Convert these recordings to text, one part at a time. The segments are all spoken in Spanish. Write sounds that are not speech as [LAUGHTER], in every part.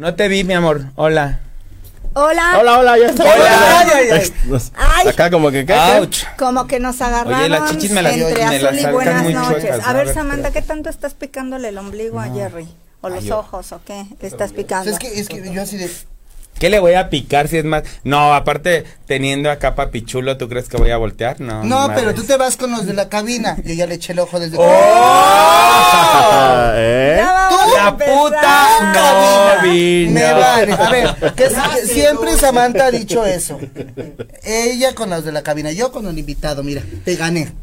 No te vi, mi amor. Hola. Hola. Hola, hola, ya está. Hola. Ay, ay, ay. [LAUGHS] Nos- Ay. Acá como que, ¿qué? Ouch. Como que nos agarraron Oye, las chichis me las- entre me las azul y buenas muy noches. chuecas, a ver, A ver, Samantha. ¿qué tanto estás picándole el ombligo a Jerry? ¿O los yo- ojos o qué? Le estás picando. Es que, es que yo así de. ¿Qué le voy a picar si es más? No, aparte, teniendo acá papichulo, ¿tú crees que voy a voltear? No. No, pero tú te vas con los de la cabina. Yo ya le eché el ojo desde. ¡Oh! [LAUGHS] ¿eh? La puta no Cabina. Me vale. A ver, que, siempre Samantha ha dicho eso. Ella con los de la cabina, yo con el invitado, mira, te gané.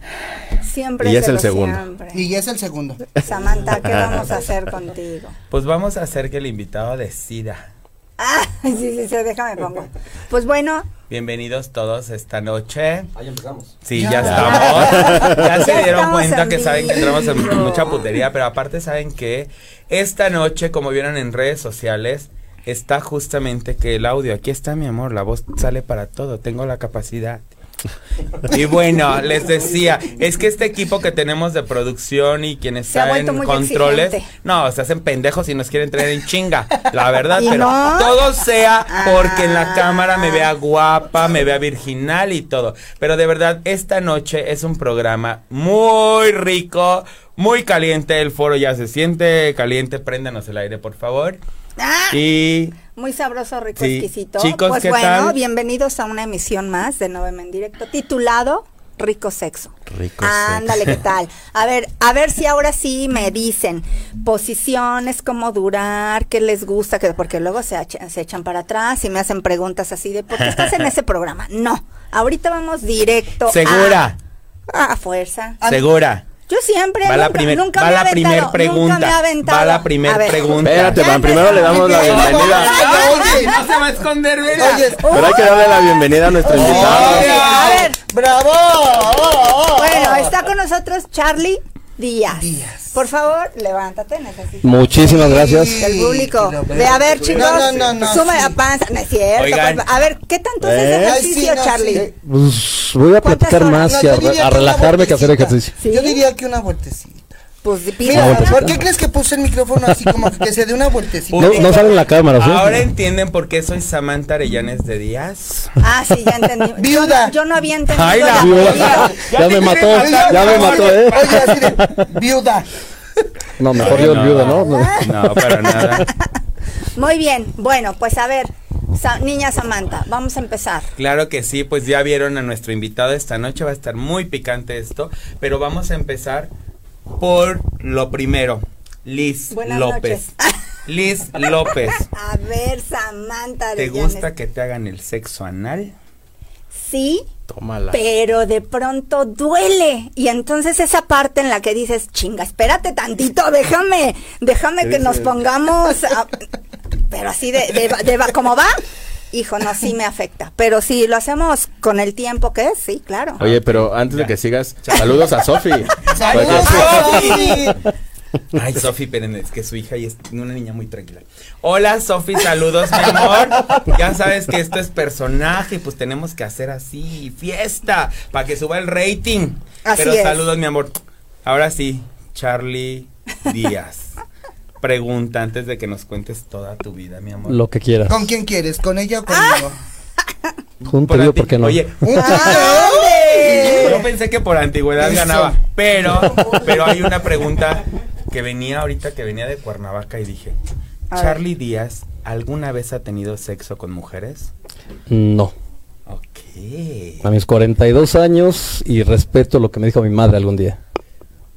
Siempre Y es el segundo. siempre. Y ya es el segundo. Samantha, ¿qué vamos a hacer contigo? Pues vamos a hacer que el invitado decida. Ah, [LAUGHS] sí, sí, sí, déjame pongo. Pues bueno, Bienvenidos todos esta noche. Ahí empezamos. Sí, Ya. ya, estamos. [LAUGHS] Ya se Ya dieron estamos cuenta en que saben que entramos en mucha putería, pero aparte saben que esta noche, como vieron en redes sociales, está justamente que el audio, aquí está mi amor, la voz sale para todo, tengo la capacidad. Y bueno, les decía, es que este equipo que tenemos de producción y quienes Se están en controles, exigente. no, se hacen pendejos y nos quieren traer en chinga, la verdad, [LAUGHS] ¿Y pero no? todo sea porque en la Ah. cámara me vea guapa, me vea virginal y todo. Pero de verdad, esta noche es un programa muy rico, muy caliente, el foro ya se siente caliente, préndanos el aire, por favor. ah, Y muy sabroso, rico, Sí. exquisito. Chicos, pues ¿qué bueno, tal? bienvenidos a una emisión más de Novema en Directo, titulado Rico Sexo. Rico Ándale, ¿qué tal? A ver, a ver si ahora sí me dicen posiciones, cómo durar, qué les gusta, que porque luego se, se echan para atrás y me hacen preguntas así de, ¿por qué estás en ese [LAUGHS] programa? No, ahorita vamos directo. a- segura, A, fuerza. segura. Yo siempre. Va la nunca- primer- nunca va me he la aventado, primer nunca pregunta. me he aventado. Va la primer ver. pregunta. Espérate, man, primero le damos la bienvenida. Oye, no se va a esconder, mira. Oye, Pero hay que darle la bienvenida a nuestro invitado. A ver. ¡Bravo! Bueno, está con nosotros Charlie Díaz. Díaz. Por favor, levántate, necesito. Muchísimas gracias. Sí. El público. De a ver, chicos. No, no, no, no, Suma sí. la panza. No es cierto. Oigan. pues, a ver, ¿qué tanto es ¿Eh? ejercicio, sí, no, Charlie? sí. Pues voy a ¿Cuántas platicar horas? más No, y a, a relajarme que hacer ejercicio. ¿Sí? Yo diría que una vueltecita. Pues Mira. ¿por qué crees que puse el micrófono así como que se dé una vueltecita? [LAUGHS] No, no sale en la cámara, ¿sí? Ahora entienden por qué soy Samantha Arellanes de Díaz. Ah, sí, ya entendí. Viuda. Yo, no- yo no había entendido. Ay, la la Viuda. Ya Ya me mató, matar, ya me mató. ¿eh? Oye, así de viuda. No, mejor yo No. viuda, ¿no? No. No, para nada. Muy bien. Bueno, pues a ver, Sa- niña Samantha, vamos a empezar. Claro que sí, pues ya vieron a nuestro invitado esta noche, va a estar muy picante esto, pero vamos a empezar por lo primero. Liz Buenas López. [LAUGHS] Liz López, A ver, Samantha. ¿te gusta que te hagan el sexo anal? Sí, Tómala. pero de pronto duele. Y entonces esa parte en la que dices, chinga, espérate tantito, déjame, déjame que nos pongamos. a-". [LAUGHS] Pero así de, de, de- de- como va, hijo, no, sí me afecta. Pero si lo hacemos con el tiempo que es, sí, claro. Oye, pero antes de que sigas, saludos a Sofi. [LAUGHS] ¡Saludos, Sofi! [LAUGHS] Ay, Sofi, espérenme, es que su hija y es una niña muy tranquila. Hola, Sofi, saludos, mi amor. Ya sabes que esto es personaje y pues tenemos que hacer así, fiesta, para que suba el rating. Así Pero es. saludos, mi amor. Ahora sí, Charlie Díaz. Pregunta antes de que nos cuentes toda tu vida, mi amor. Lo que quieras. ¿Con quién quieres? ¿Con ella o conmigo? [LAUGHS] Junto Por yo, ¿por qué no? Oye, [LAUGHS] ¡Un yo pensé que por antigüedad Eso. ganaba, pero, pero hay una pregunta que venía ahorita, que venía de Cuernavaca y dije. Charlie Díaz, ¿alguna vez ha tenido sexo con mujeres? No. Ok. A mis 42 años y respeto lo que me dijo mi madre algún día.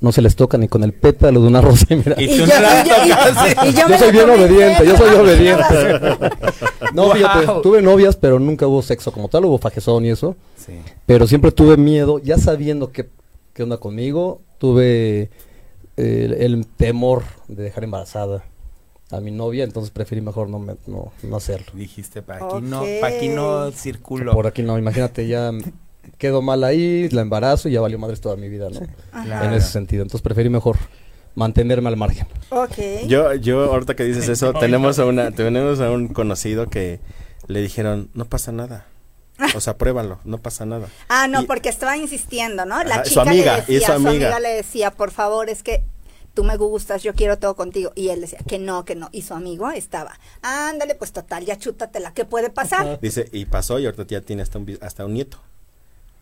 No se les toca ni con el pétalo de una [LAUGHS] rosa. y mira. Y Y tú yo- no y yo- y- yo soy bien obediente, yo soy obediente. [LAUGHS] [LAUGHS] No, Wow. fíjate, tuve novias, pero nunca hubo sexo como tal, hubo fajezón y eso. Sí. Pero siempre tuve miedo, ya sabiendo qué, qué onda conmigo, tuve eh, el, temor de dejar embarazada a mi novia, entonces preferí mejor no, me- no, no hacerlo. Dijiste, para aquí no, para aquí no circulo. Por aquí no, imagínate, ya quedo mal ahí, la embarazo y ya valió madres toda mi vida, ¿no? Claro. En ese sentido, entonces preferí mejor mantenerme al margen. Ok. Yo, yo, ahorita que dices eso, tenemos a una, tenemos a un conocido que le dijeron, no pasa nada. [LAUGHS] O sea, pruébalo, no pasa nada. Ah, no, Y- porque estaba insistiendo, ¿no? La Ajá, su chica amiga, le y decía, su amiga. le decía, por favor, es que tú me gustas, yo quiero todo contigo. Y él decía que no, que no. Y su amigo estaba, ándale, pues total, ya chútatela, ¿qué puede pasar? Dice, y pasó y ahorita ya tiene hasta un, vi- hasta un nieto.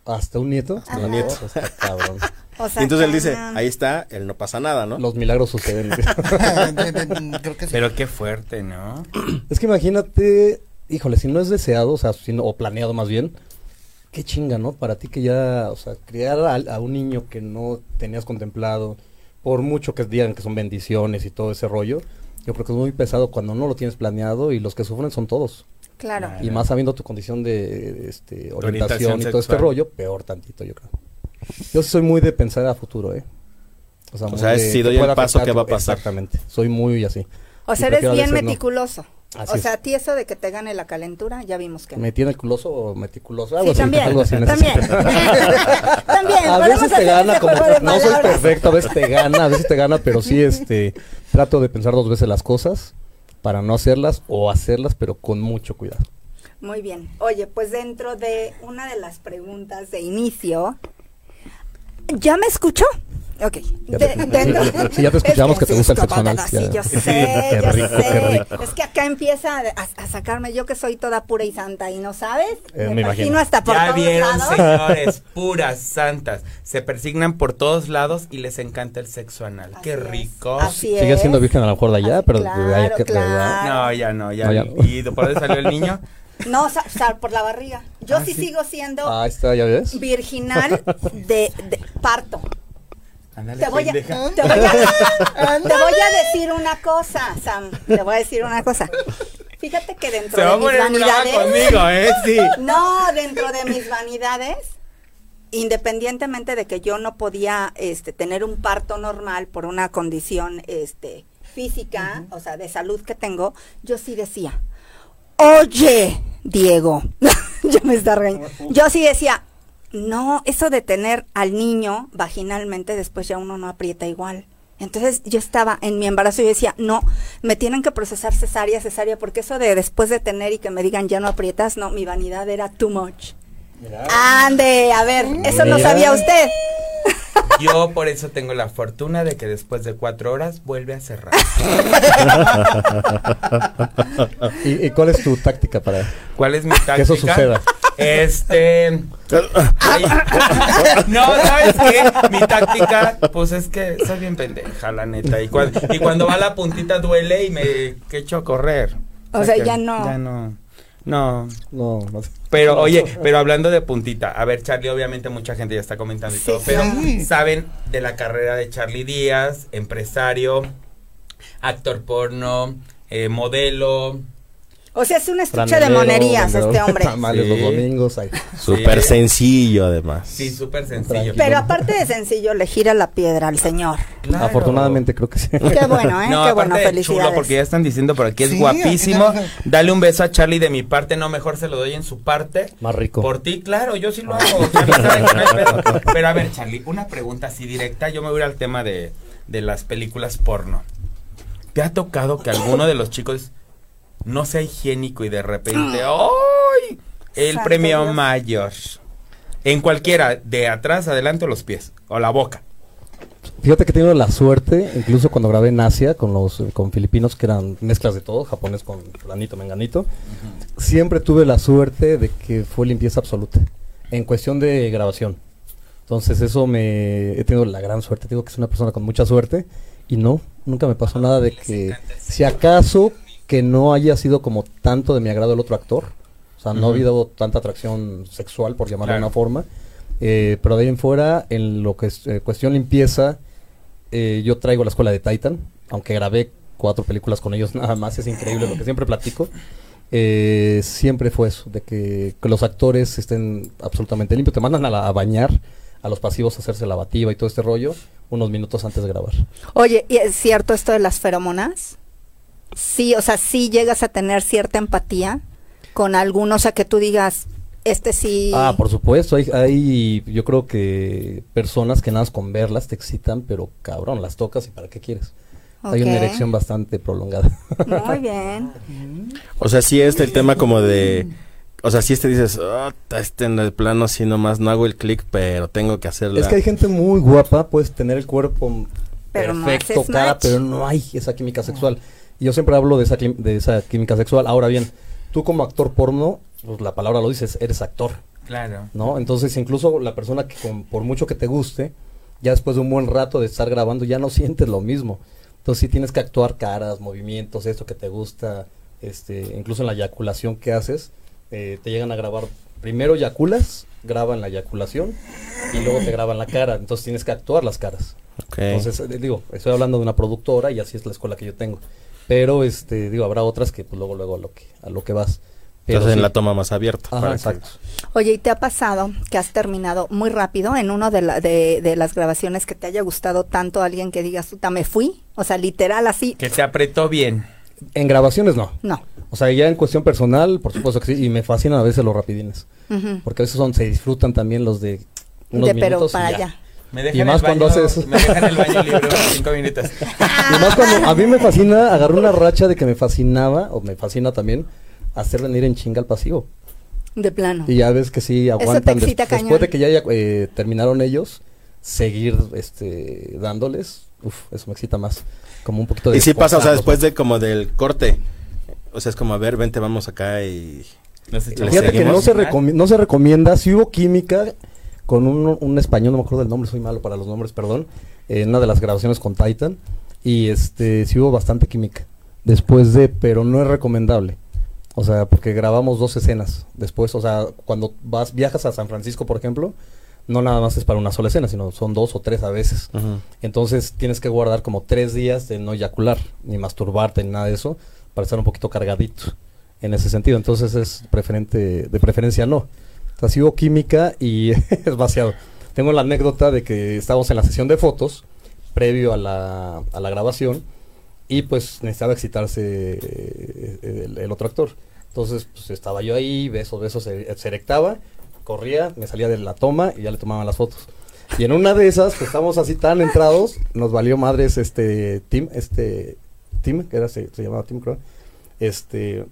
¿Hasta un nieto? Hasta un nieto. Está cabrón. [LAUGHS] O sea, y entonces él dice, ahí está, él no pasa nada, ¿no? Los milagros suceden. [LAUGHS] Creo que sí. Pero qué fuerte, ¿no? [CLEARS THROAT] es que imagínate, híjole, si no es deseado, o sea, si no- o planeado más bien, qué chinga, ¿no? Para ti que ya, o sea, criar a, a un niño que no tenías contemplado, por mucho que digan que son bendiciones y todo ese rollo, yo creo que es muy pesado cuando no lo tienes planeado y los que sufren son todos. Claro. Y más sabiendo tu condición de este, orientación, Orientación y todo este rollo, peor tantito, yo creo. Yo sí soy muy de pensar a futuro, ¿eh? O muy sea, es de si doy el paso, ¿qué va a pasar? Exactamente. Soy muy así. O Y sea, eres bien no. meticuloso. Así o es. sea, a ti eso de que te gane la calentura, ya vimos que. ¿Me tiene el culoso o meticuloso? Sí, Algo así, también, algo así también. [LAUGHS] también, A veces te gana, como no soy perfecto, a veces te gana, a veces te gana, pero sí este trato de pensar dos veces las cosas para no hacerlas o hacerlas, pero con mucho cuidado. Muy bien. Oye, pues dentro de una de las preguntas de inicio, ¿ya me escuchó? Ok. Ya De- te- dentro- sí, ya te escuchamos Es que te gusta el sexo anal, Sí, yo sé, [LAUGHS] Qué yo rico, sé. qué rico. Es que acá empieza a, a sacarme yo que soy toda pura y santa y no sabes. Eh, me imagino. imagino hasta por ya todos vieron, lados. señores, puras santas. Se persignan por todos lados y les encanta el sexo anal. Así Qué es, rico. así Sigue es. siendo virgen a lo mejor de allá, Así, pero de claro, allá que de claro. verdad. No, ya no, ya. No, ya no. no. ¿Y por dónde salió el niño? [LAUGHS] No, sa- sa- por la barriga. Yo Ah, sí, sí. sigo siendo Ahí está, ya ves. virginal de, de parto. Te voy, a, te, voy a, te voy a decir una cosa, Sam. Te voy a decir una cosa. Fíjate que dentro Se de mis poner vanidades. conmigo, ¿eh? Sí. No, dentro de mis vanidades, independientemente de que yo no podía este, tener un parto normal por una condición este, física, o sea, de salud que tengo, yo sí decía, oye, Diego, [LAUGHS] ya me está regañando. Yo sí decía, no, eso de tener al niño vaginalmente, después ya uno no aprieta igual. Entonces yo estaba en mi embarazo y yo decía, no, me tienen que procesar cesárea, cesárea, porque eso de después de tener y que me digan ya no aprietas, no, mi vanidad era too much. Ande, a ver, eso no sabía usted. [LAUGHS] Yo por eso tengo la fortuna de que después de cuatro horas vuelve a cerrar. [LAUGHS] ¿Y, y cuál es tu táctica para ¿Cuál es mi táctica? que eso suceda? Este. ay, [LAUGHS] no, ¿sabes qué? Mi táctica, pues es que soy bien pendeja, la neta. Y, cuan- y cuando va la puntita duele y me que echo a correr. O sea, ya no. Ya no. No. No, no sé. Pero, oye, pero hablando de puntita, a ver, Charlie, obviamente mucha gente ya está comentando y Sí, todo, pero sí. saben de la carrera de Charlie Díaz, empresario, actor porno, eh, modelo. O sea, es un estuche de monerías vendedor este hombre. Tamales los Sí. domingos. ay. Súper Sí. sencillo, además. Sí, súper sencillo. Tranquilo. Pero aparte de sencillo, le gira la piedra al señor. Claro. Afortunadamente creo que sí. Qué bueno, ¿eh? No, Qué bueno, de felicidades. chulo, porque ya están diciendo por aquí es Sí, guapísimo. Dale un beso a Charlie de mi parte, no, mejor se lo doy en su parte. Más rico. Por ti, claro, yo sí lo hago. Charlie hay pedo. [LAUGHS] Pero a ver, Charlie, una pregunta así directa. Yo me voy a ir al tema de, de las películas porno. ¿Te ha tocado que alguno de los chicos no sea higiénico y de repente, ¡ay! El Santo premio Dios. mayor. En cualquiera, de atrás, adelante o los pies, o la boca. Fíjate que he tenido la suerte, incluso cuando grabé en Asia con los con filipinos que eran mezclas de todo, japonés con planito, menganito, siempre tuve la suerte de que fue limpieza absoluta en cuestión de grabación. Entonces eso me he tenido la gran suerte, digo que es una persona con mucha suerte y no, nunca me pasó nada de que si acaso que no haya sido como tanto de mi agrado el otro actor, o sea, no ha habido tanta atracción sexual por llamarlo de una forma, eh, pero de ahí en fuera, en lo que es eh, cuestión limpieza eh, yo traigo la escuela de Titan, aunque grabé cuatro películas con ellos [LAUGHS] nada más, es increíble lo que siempre platico. Eh, siempre fue eso, de que, que los actores estén absolutamente limpios, te mandan a, la- a bañar, a los pasivos a hacerse lavativa y todo este rollo, unos minutos antes de grabar. Oye, ¿y es cierto esto de las feromonas? Sí, o sea, sí llegas a tener cierta empatía con alguno, o sea, que tú digas, este sí. Ah, por supuesto, hay, hay yo creo que personas que nada más con verlas te excitan, pero cabrón, las tocas y para qué quieres. Hay una erección bastante prolongada. Muy [LAUGHS] bien. O sea, sí este el tema como de... O sea, si este dices, "Ah, este en el plano sí nomás no hago el clic, pero tengo que hacerla. Es que hay gente muy guapa, puedes tener el cuerpo Pero perfecto, cara, match. pero no hay esa química sexual. Y yo siempre hablo de esa, de esa química sexual. Ahora bien, tú como actor porno, pues la palabra lo dices, eres actor, Claro. ¿no? Entonces incluso la persona que con- por mucho que te guste, ya después de un buen rato de estar grabando, ya no [LAUGHS] sientes lo mismo. Entonces sí tienes que actuar caras, movimientos, esto que te gusta, este, incluso en la eyaculación que haces, eh, te llegan a grabar, primero eyaculas, graban la eyaculación y luego te graban la cara, entonces tienes que actuar las caras. Ok. Entonces, eh, digo, estoy hablando de una productora y así es la escuela que yo tengo. Pero, este, digo, habrá otras que pues luego, luego a lo que, a lo que vas. Pero Entonces en la toma más abierta. Ajá, para que- exacto. Oye, ¿y te ha pasado que has terminado muy rápido en una de, la- de, de las grabaciones que te haya gustado tanto alguien que digas, puta, me fui? O sea, literal así. Que te apretó bien. En grabaciones no. No. O sea, ya en cuestión personal, por supuesto que sí, y me fascinan a veces los rapidines. Porque a veces son, se disfrutan también los de unos De pero minutos y para ya. allá. Me Y dejan más el cuando baño, haces- Me dejan el baño libre [LAUGHS] cinco minutos. Y más cuando a mí me fascina, agarré una racha de que me fascinaba, o me fascina también, hacer venir en chinga al pasivo. De plano. Y ya ves que sí te aguantan des- excita después cañón. de que ya eh, terminaron ellos, seguir este dándoles, uf, eso me excita más. Como un poquito de Y sí pasa, o sea, después ¿no? de como del corte. O sea, es como, a ver, vente, vamos acá y... Nos ¿Le echamos Fíjate que se, no se recomienda, si hubo química con un, un español, no me acuerdo del nombre, soy malo para los nombres, perdón, en una de las grabaciones con Titan, y este, sí hubo bastante química, después de, pero no es recomendable, o sea, porque grabamos dos escenas, después, o sea, cuando vas, viajas a San Francisco, por ejemplo, no nada más es para una sola escena, sino son dos o tres a veces, entonces tienes que guardar como tres días de no eyacular, ni masturbarte, ni nada de eso, para estar un poquito cargadito en ese sentido. Entonces es preferente, de preferencia no. O sea, sí hubo química y [LAUGHS] es vaciado. Tengo la anécdota de que estábamos en la sesión de fotos, previo a la, a la grabación, y pues necesitaba excitarse eh, el, otro actor. Entonces pues estaba yo ahí, besos, besos, se, erectaba, corría, me salía de la toma y ya le tomaban las fotos. Y en una de esas, pues estábamos así tan entrados, nos valió madres este Tim, este Tim, que era, se, se llamaba Tim, creo. Este,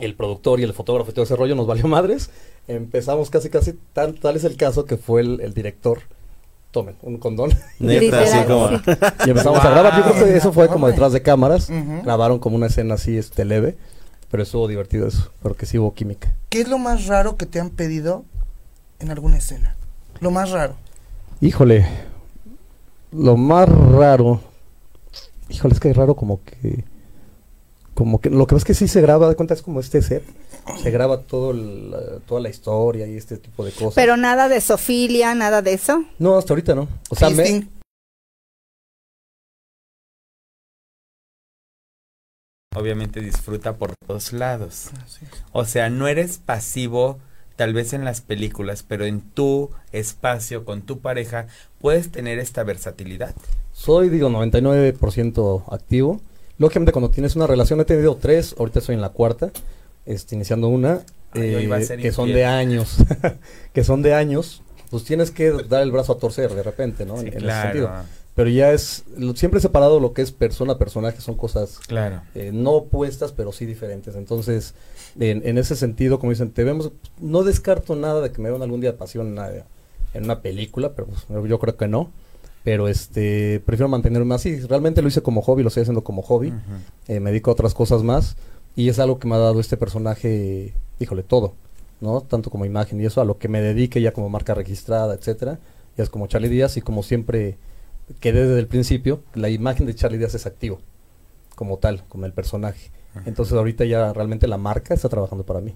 el productor y el fotógrafo y todo ese rollo nos valió madres. Empezamos casi, casi, tal es el caso que fue el, el director. Tomen, un condón. [LAUGHS] Neta, Literal, así como... sí. [LAUGHS] Y empezamos a grabar. Yo creo que eso fue como detrás de cámaras. Grabaron como una escena así, este, leve. Pero estuvo divertido eso, porque sí hubo química. ¿Qué es lo más raro que te han pedido en alguna escena? Lo más raro. Híjole, lo más raro. Híjole, es que es raro como que. Como que lo que pasa es que sí se graba, de cuenta es como este set. Se graba todo el, toda la historia y este tipo de cosas. Pero nada de sofilia, nada de eso. no, hasta ahorita no. O sea, me-. Obviamente disfruta por todos lados. O sea, no eres pasivo tal vez en las películas, pero en tu espacio con tu pareja puedes tener esta versatilidad. soy, digo, 99% activo. Lógicamente, cuando tienes una relación, he tenido tres, ahorita estoy en la cuarta, este, iniciando una, Ay, hoy va a ser que son de años, [LAUGHS] que son de años, pues tienes que dar el brazo a torcer de repente, ¿no? Sí, en, en ese sentido. Pero ya es, lo- siempre he separado lo que es persona, personaje, son cosas claro. eh, no opuestas, pero sí diferentes. Entonces, en, en ese sentido, como dicen, te vemos, no descarto nada de que me vean algún día de pasión en una, en una película, pero pues, yo- creo que no. Pero este, prefiero mantenerme así. Realmente lo hice como hobby, lo estoy haciendo como hobby. Eh, me dedico a otras cosas más. Y es algo que me ha dado este personaje, híjole, todo. ¿No? Tanto como imagen y eso, a lo que me dedique ya como marca registrada, etcétera. Ya es como Charlie Díaz y como siempre quedé desde el principio, la imagen de Charlie Díaz es activo como tal, como el personaje. Entonces ahorita ya realmente la marca está trabajando para mí.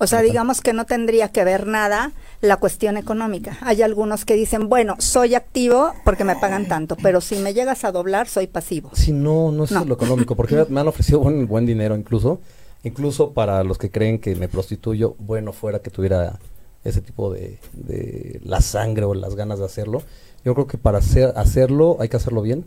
O sea, digamos que no tendría que ver nada la cuestión económica. Hay algunos que dicen, bueno, soy activo porque me pagan tanto, pero si me llegas a doblar, soy pasivo. Sí, no, no es No. lo económico, porque me- [LAUGHS] me han ofrecido buen, buen dinero incluso, incluso para los que creen que me prostituyo, bueno fuera que tuviera ese tipo de, de la sangre o las ganas de hacerlo. Yo creo que para hacer, hacerlo hay que hacerlo bien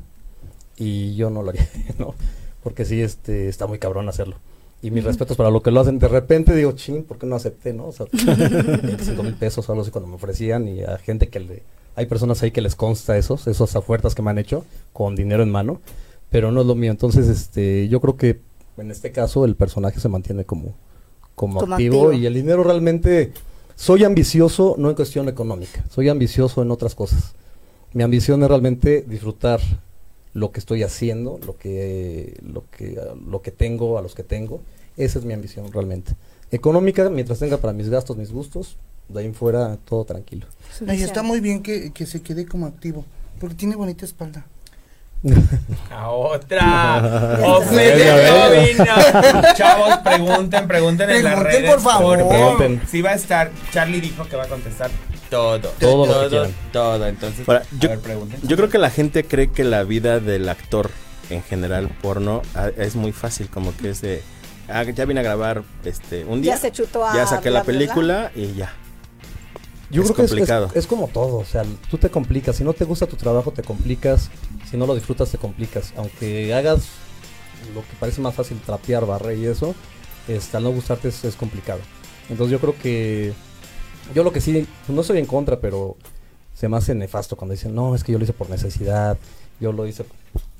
y yo no lo haría, [LAUGHS] ¿no? Porque sí, este, está muy cabrón hacerlo. Y mis respetos para lo que lo hacen. De repente digo, ching, ¿por qué no acepté, no? O sea, [LAUGHS] 25 mil pesos o algo así cuando me ofrecían y a gente que le... Hay personas ahí que les consta esos, esas ofertas que me han hecho con dinero en mano, pero no es lo mío. Entonces, este, yo creo que en este caso el personaje se mantiene como, como, Como activo, activo. y el dinero realmente... Soy ambicioso no en cuestión económica, soy ambicioso en otras cosas. Mi ambición es realmente disfrutar lo que estoy haciendo, lo que, lo que, lo que tengo, a los que tengo. Esa es mi ambición realmente. Económica, mientras tenga para mis gastos, mis gustos, de ahí en fuera todo tranquilo. Ay, está muy bien que, que se quede como activo, porque tiene bonita espalda. [LAUGHS] A otra. [LAUGHS] Chavos, pregunten, pregunten en las Pregunten, redes. por favor. porque Pregunten. Sí va a estar. Charlie dijo que va a contestar todo. Todo lo que todo, quieran. todo. Entonces, Ahora, a yo- ver. Yo creo que la gente cree que la vida del actor en general porno ah, es muy fácil, como que es de ah, ya vine a grabar este un día, Ya se chutó a ya saqué bla, la bla, bla. película y ya. Yo Es creo que es- complicado. Es, es como todo, o sea, tú te complicas. Si no te gusta tu trabajo, te complicas. Si no lo disfrutas, te complicas. Aunque hagas lo que parece más fácil, trapear, barrer y eso, este, al no gustarte es, es complicado. Entonces yo creo que... Yo lo que sí, pues, no estoy en contra, pero se me hace nefasto cuando dicen, no, es que yo lo hice por necesidad, yo lo hice...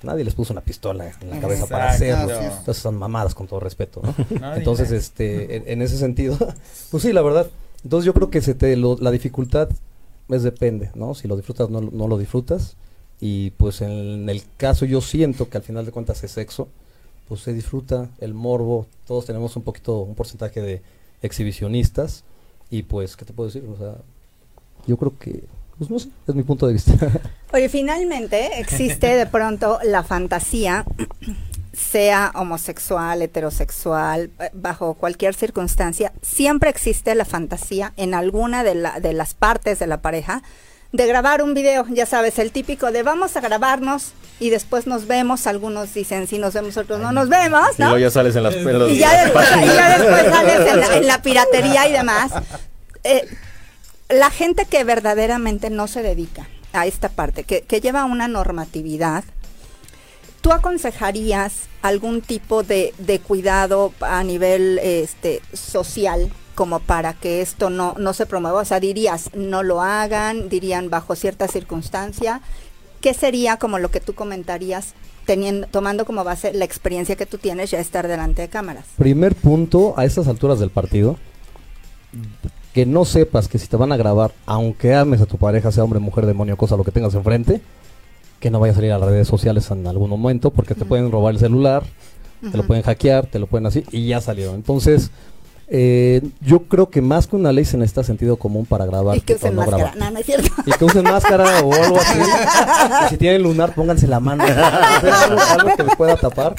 Nadie les puso una pistola en la cabeza para hacerlo. Entonces son mamadas con todo respeto, ¿no? [LAUGHS] Entonces, este, en, en ese sentido, [LAUGHS] pues sí, la verdad. Entonces yo creo que se te lo- la dificultad es depende, ¿no? Si lo disfrutas, no, no lo disfrutas. Y pues en el caso yo siento que al final de cuentas es sexo, pues se disfruta el morbo. Todos tenemos un poquito, un porcentaje de exhibicionistas. Y pues, ¿qué te puedo decir? O sea, yo creo que, pues no sé, es mi punto de vista. [LAUGHS] Oye, finalmente existe de pronto la fantasía, sea homosexual, heterosexual, eh, bajo cualquier circunstancia, siempre existe la fantasía en alguna de, la- de las partes de la pareja de grabar un video, ya sabes, el típico de vamos a grabarnos y después nos vemos, algunos dicen si nos vemos, otros no nos vemos, Y luego ya sales en las en los- y ya, después, y ya después sales en la, en la [LAUGHS] piratería y demás. Eh, la gente que verdaderamente no se dedica a esta parte, que, que lleva una normatividad, ¿tú aconsejarías algún tipo de, de cuidado a nivel este, social como para que esto no, no se promueva? O sea, dirías, no lo hagan, dirían bajo cierta circunstancia. ¿Qué sería como lo que tú comentarías teniendo, tomando como base la experiencia que tú tienes ya estar delante de cámaras? Primer punto, a estas alturas del partido, que no sepas que si te van a grabar, aunque ames a tu pareja, sea hombre, mujer, demonio, cosa, lo que tengas enfrente, que no vaya a salir a las redes sociales en algún momento, porque te pueden robar el celular, te lo pueden hackear, te lo pueden así, y ya salieron. Entonces, eh, yo creo que más que una ley se necesita sentido común para grabar Y que usen no máscara. No, no es cierto. Y que usen máscara o algo así. [LAUGHS] Y si tienen lunar, pónganse la mano. Algo, [LAUGHS] algo que les pueda tapar.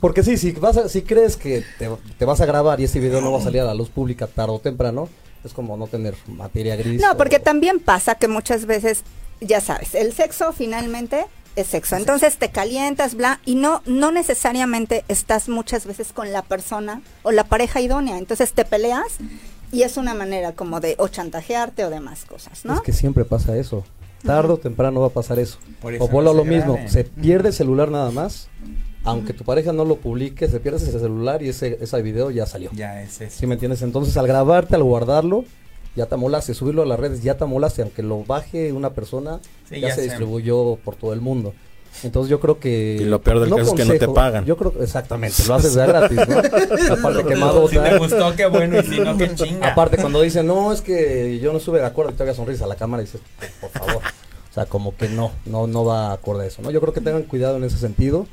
Porque sí, si, vas a- si crees que te, te vas a grabar y ese video no va a salir a la luz pública tarde o temprano, es como no tener materia gris. No, o- porque también pasa que muchas veces, ya sabes, el sexo finalmente es sexo. Entonces te calientas, bla, y no, no necesariamente estás muchas veces con la persona o la pareja idónea. Entonces te peleas y es una manera como de o chantajearte o demás cosas, ¿no? Es que siempre pasa eso. Tarde o temprano va a pasar eso. Por eso O vuelvo no a lo mismo. Se pierde el celular nada más. Aunque tu pareja no lo publique, se pierde ese celular y ese, ese video ya salió. Ya es eso. ¿Sí me entiendes? Entonces, al grabarte, al guardarlo, ya te amolaste. Subirlo a las redes, ya te amolaste. Aunque lo baje una persona, Sí, ya, ya se sé. distribuyó por todo el mundo. Entonces, yo creo que. Y lo peor del caso es que no te pagan. Yo creo exactamente, lo haces de gratis, ¿no? [LAUGHS] Aparte, quemado. Si te gustó, qué bueno, y si no, qué chinga. Aparte, cuando dicen, no, es que yo no estuve de acuerdo y todavía sonrisa a la cámara, y dices, por favor. O sea, como que no, no, no va acorde a eso, ¿no? Yo creo que tengan cuidado en ese sentido.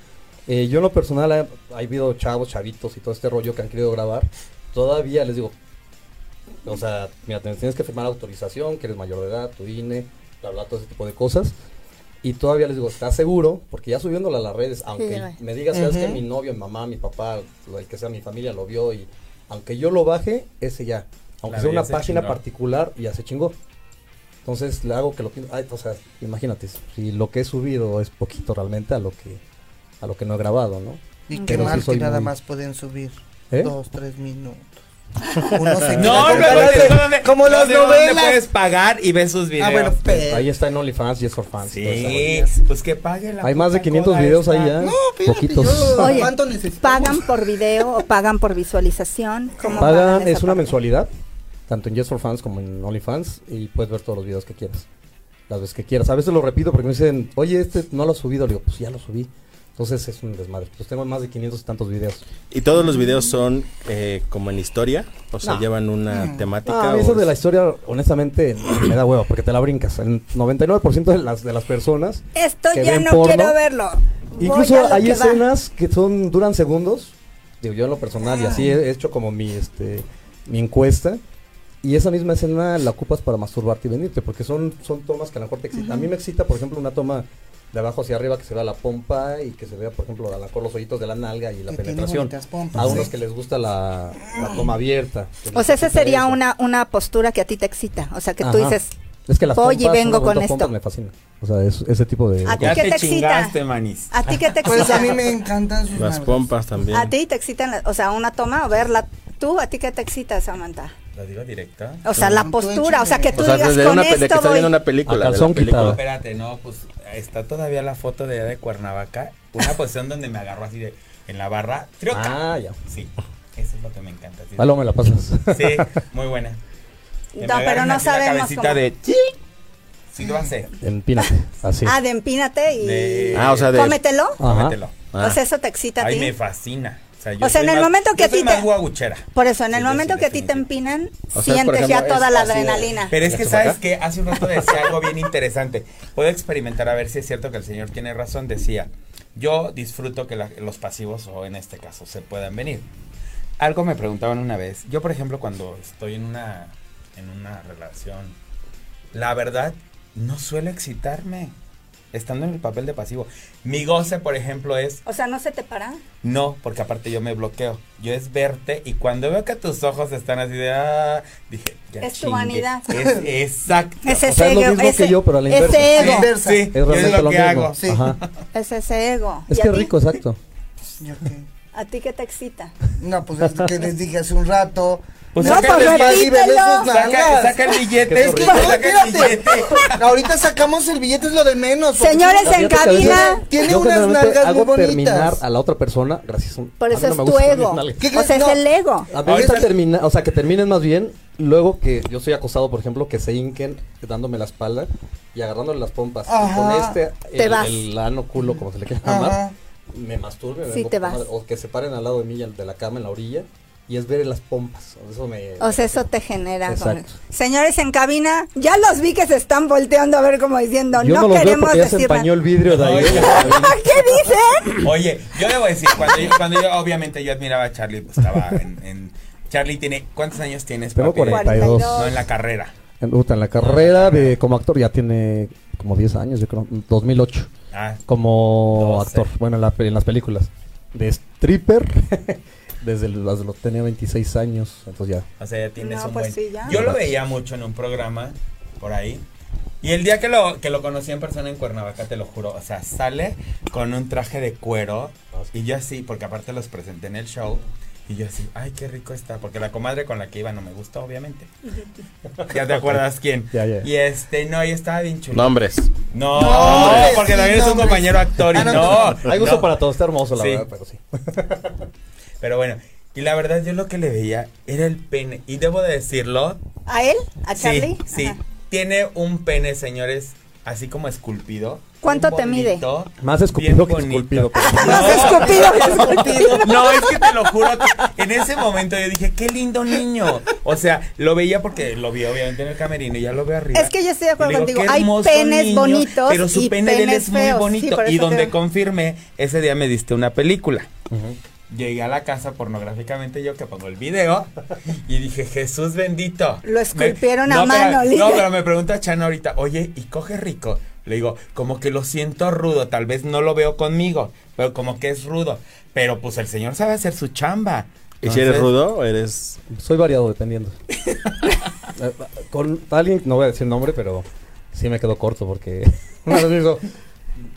Eh, yo en lo personal, ha, ha habido chavos, chavitos y todo este rollo que han querido grabar. Todavía les digo, o sea, mira, tienes que firmar autorización, que eres mayor de edad, tu INE, bla, bla, todo ese tipo de cosas. Y todavía les digo, ¿estás seguro? Porque ya subiéndola a las redes, aunque ya. me digas, sabes que Ujú. mi novio, mi mamá, mi papá, el que sea mi familia lo vio y aunque yo lo baje, ese ya. Aunque La sea una página chingó. particular, ya se chingó. Entonces le hago que lo ay, o sea, imagínate, si lo que he subido es poquito realmente a lo que a lo que no he grabado, ¿no? Y qué sí mal que nada muy- más pueden subir ¿Eh? dos, tres minutos. Uno [LAUGHS] se queda No, no, no, no, como no, las ¿de dónde novelas. puedes pagar y ves sus videos. Ah, bueno, pero Ahí está en OnlyFans y es for fans. Sí, pues que pague la Hay más de puta 500 cola videos ahí ya. No, fíjate, Poquitos. yo- Oye, ¿Cuánto necesitamos? ¿Pagan por video o pagan por visualización? ¿Cómo Pagan, es una parte? mensualidad, tanto en Yes for Fans como en OnlyFans, y puedes ver todos los videos que quieras. Las veces que quieras. A veces lo repito porque me dicen, oye, este no lo has subido. Le digo, pues ya lo subí. Entonces es un desmadre. Pues tengo más de 500 y tantos videos. ¿Y todos los videos son eh, como en historia? O sea, No. llevan una temática. Ah, a mí o eso de la historia, honestamente, me da huevo porque te la brincas. El 99% de las, de las personas, Esto que ya ven no porno. quiero verlo. Voy incluso hay que va. escenas que son duran segundos. Digo, yo en lo personal, y así he hecho como mi, este, mi encuesta. Y esa misma escena la ocupas para masturbarte y venirte, porque son, son tomas que a lo mejor te excitan. A mí me excita, por ejemplo, una toma de abajo hacia arriba que se vea la pompa y que se vea, por ejemplo, a lo mejor los hoyitos de la nalga y la Que penetración. pompas, A unos sí. que les gusta la, la toma abierta. que O sea, esa sería eso. una, una postura que a ti te excita. O sea, que tú Ajá. dices, Es que las voy y pompas, vengo unas bonitas con pompas esto. me fascina. O sea, es, ese tipo de... ¿A ti qué te, te excita? manis. ¿a ti qué te Pues excita? a mí me encantan sus Las pompas también. A ti te excitan, la- o sea, una toma o verla. ¿Tú, a ti qué te excita, Samantha? ¿Lo digo directo? O sea, la Tú postura, o sea, que tú O sea, digas desde con una, que esto está voy. viendo una película. A de la calzón película. quitado. Espérate, no, pues está todavía la foto de allá de Cuernavaca. Una posición donde me agarró así de en la barra. ¡Trioca! Ah, ya. Sí, eso es lo que me encanta. Sí, luego me la pasas. Sí, muy buena. Que No, pero no así la sabemos cabecita cómo. de sí, sí lo hace. Empínate, así. Ah, de empínate y De- Ah, o sea, de- cómetelo. Ajá. Cómetelo. Ah. O sea, eso te excita a Ay, me fascina. O sea, yo O sea, en soy el más- momento que a ti te- guaguchera. Por eso, en el Sí, momento sí, que a ti te empinan, O sea, sientes ya toda es la adrenalina. Pero es que ¿Esto para sabes acá? que hace un rato decía algo bien interesante. Puedo experimentar a ver si es cierto que el señor tiene razón. Decía, yo disfruto que la- los pasivos o en este caso se puedan venir. Algo me preguntaban una vez. Yo, por ejemplo, cuando estoy en una en una relación, la verdad no suelo excitarme estando en el papel de pasivo. Mi goce, por ejemplo, es O sea, ¿no se te para? no, porque aparte yo me bloqueo. Yo es verte y cuando veo que tus ojos están así de ah, dije, ya Es tu vanidad. [LAUGHS] Es exacto. Ese O sea, es lo ego, mismo que ese- yo, pero a la ese inversa. ego. Inversa. Sí, Es es lo lo que mismo. hago. Sí. Ajá. Es ese ego. Es ¿Y que rico, exacto. ¿A ti qué te excita? No, pues es que les dije hace un rato. Pues No, saca, pues saca, saca el billete. Es que saca el billete. Ahorita sacamos el billete, es lo de menos. Señores en cabina. Tiene yo unas nalgas muy hago bonitas. terminar a la otra persona gracias a un... Por eso no es tu ego. nalgas. ¿Qué O sea, es No. el ego. A mí Ahorita- gusta terminar, o sea, que terminen más bien, luego que yo soy acosado, por ejemplo, que se hinquen dándome la espalda y agarrándole las pompas. Y con este, Te el, vas. el ano culo, como se le quiera llamar, me masturbe. me Sí, te vas. madre, O que se paren al lado de mí de la cama en la orilla y es ver las pompas. Eso me... O sea, eso te genera. Señores en cabina, ya los vi que se están volteando a ver como diciendo, yo no, no, queremos se decir empañó el vidrio de ahí. Oye. [LAUGHS] ¿Qué dicen? Oye, yo debo decir, cuando yo, cuando yo obviamente yo admiraba a Charlie, pues estaba en, en- Charlie tiene, ¿cuántos años tienes? Tengo papi? 42. No, en la carrera. En, en la carrera de como actor ya tiene como 10 años, yo creo, 2008. Ah, Como 12. actor, bueno, en, la en las películas. De stripper, [LAUGHS] [LAUGHS] desde el- desde los tenía 26 años, entonces ya. o sea, ya tienes No, un pues buen... sí, ya. Yo lo veía mucho en un programa por ahí. Y el día que lo, que lo conocí en persona en Cuernavaca, te lo juro, o sea, sale con un traje de cuero y yo así, porque aparte los presenté en el show, y yo así, ay, qué rico está, porque la comadre con la que iba no me gustó, obviamente. [LAUGHS] ya te acuerdas quién. Ya, ya. Y este, no, y estaba bien chulo. Nombres. No, No, porque sí, también es un compañero actor y Ah, no, no. Hay gusto no. para todo, está hermoso, la Sí. verdad, pero sí. [LAUGHS] Pero bueno, y la verdad yo lo que le veía era el pene. Y debo de decirlo, ¿A él? ¿A Charlie? sí, tiene un pene, señores, así como esculpido. ¿Cuánto te mide? Más escupido bien [LAUGHS] que esculpido. pero- Más escupido que esculpido. [LAUGHS] No, es que te lo juro que en ese momento yo dije, qué lindo niño. O sea, lo veía porque lo vi obviamente en el camerino y ya lo veo arriba. Es que yo estoy de acuerdo contigo. "Qué Hay penes bonitos Pero su y pene de él es muy feos". Sí, bonito. y donde te- confirmé, ese día me diste una película. Ujú. Llegué a la casa pornográficamente yo que pongo el video y dije, Jesús bendito. Lo esculpieron Me- a no, mano, Pero, no, pero me pregunta Chan ahorita, oye, ¿y coge rico? Le digo, como que lo siento rudo, tal vez no lo veo conmigo, pero como que es rudo. Pero pues el señor sabe hacer su chamba. ¿Y si eres rudo o eres...? Soy variado dependiendo. [LAUGHS] Eh, Con alguien, no voy a decir nombre, pero sí me quedó corto porque [LAUGHS]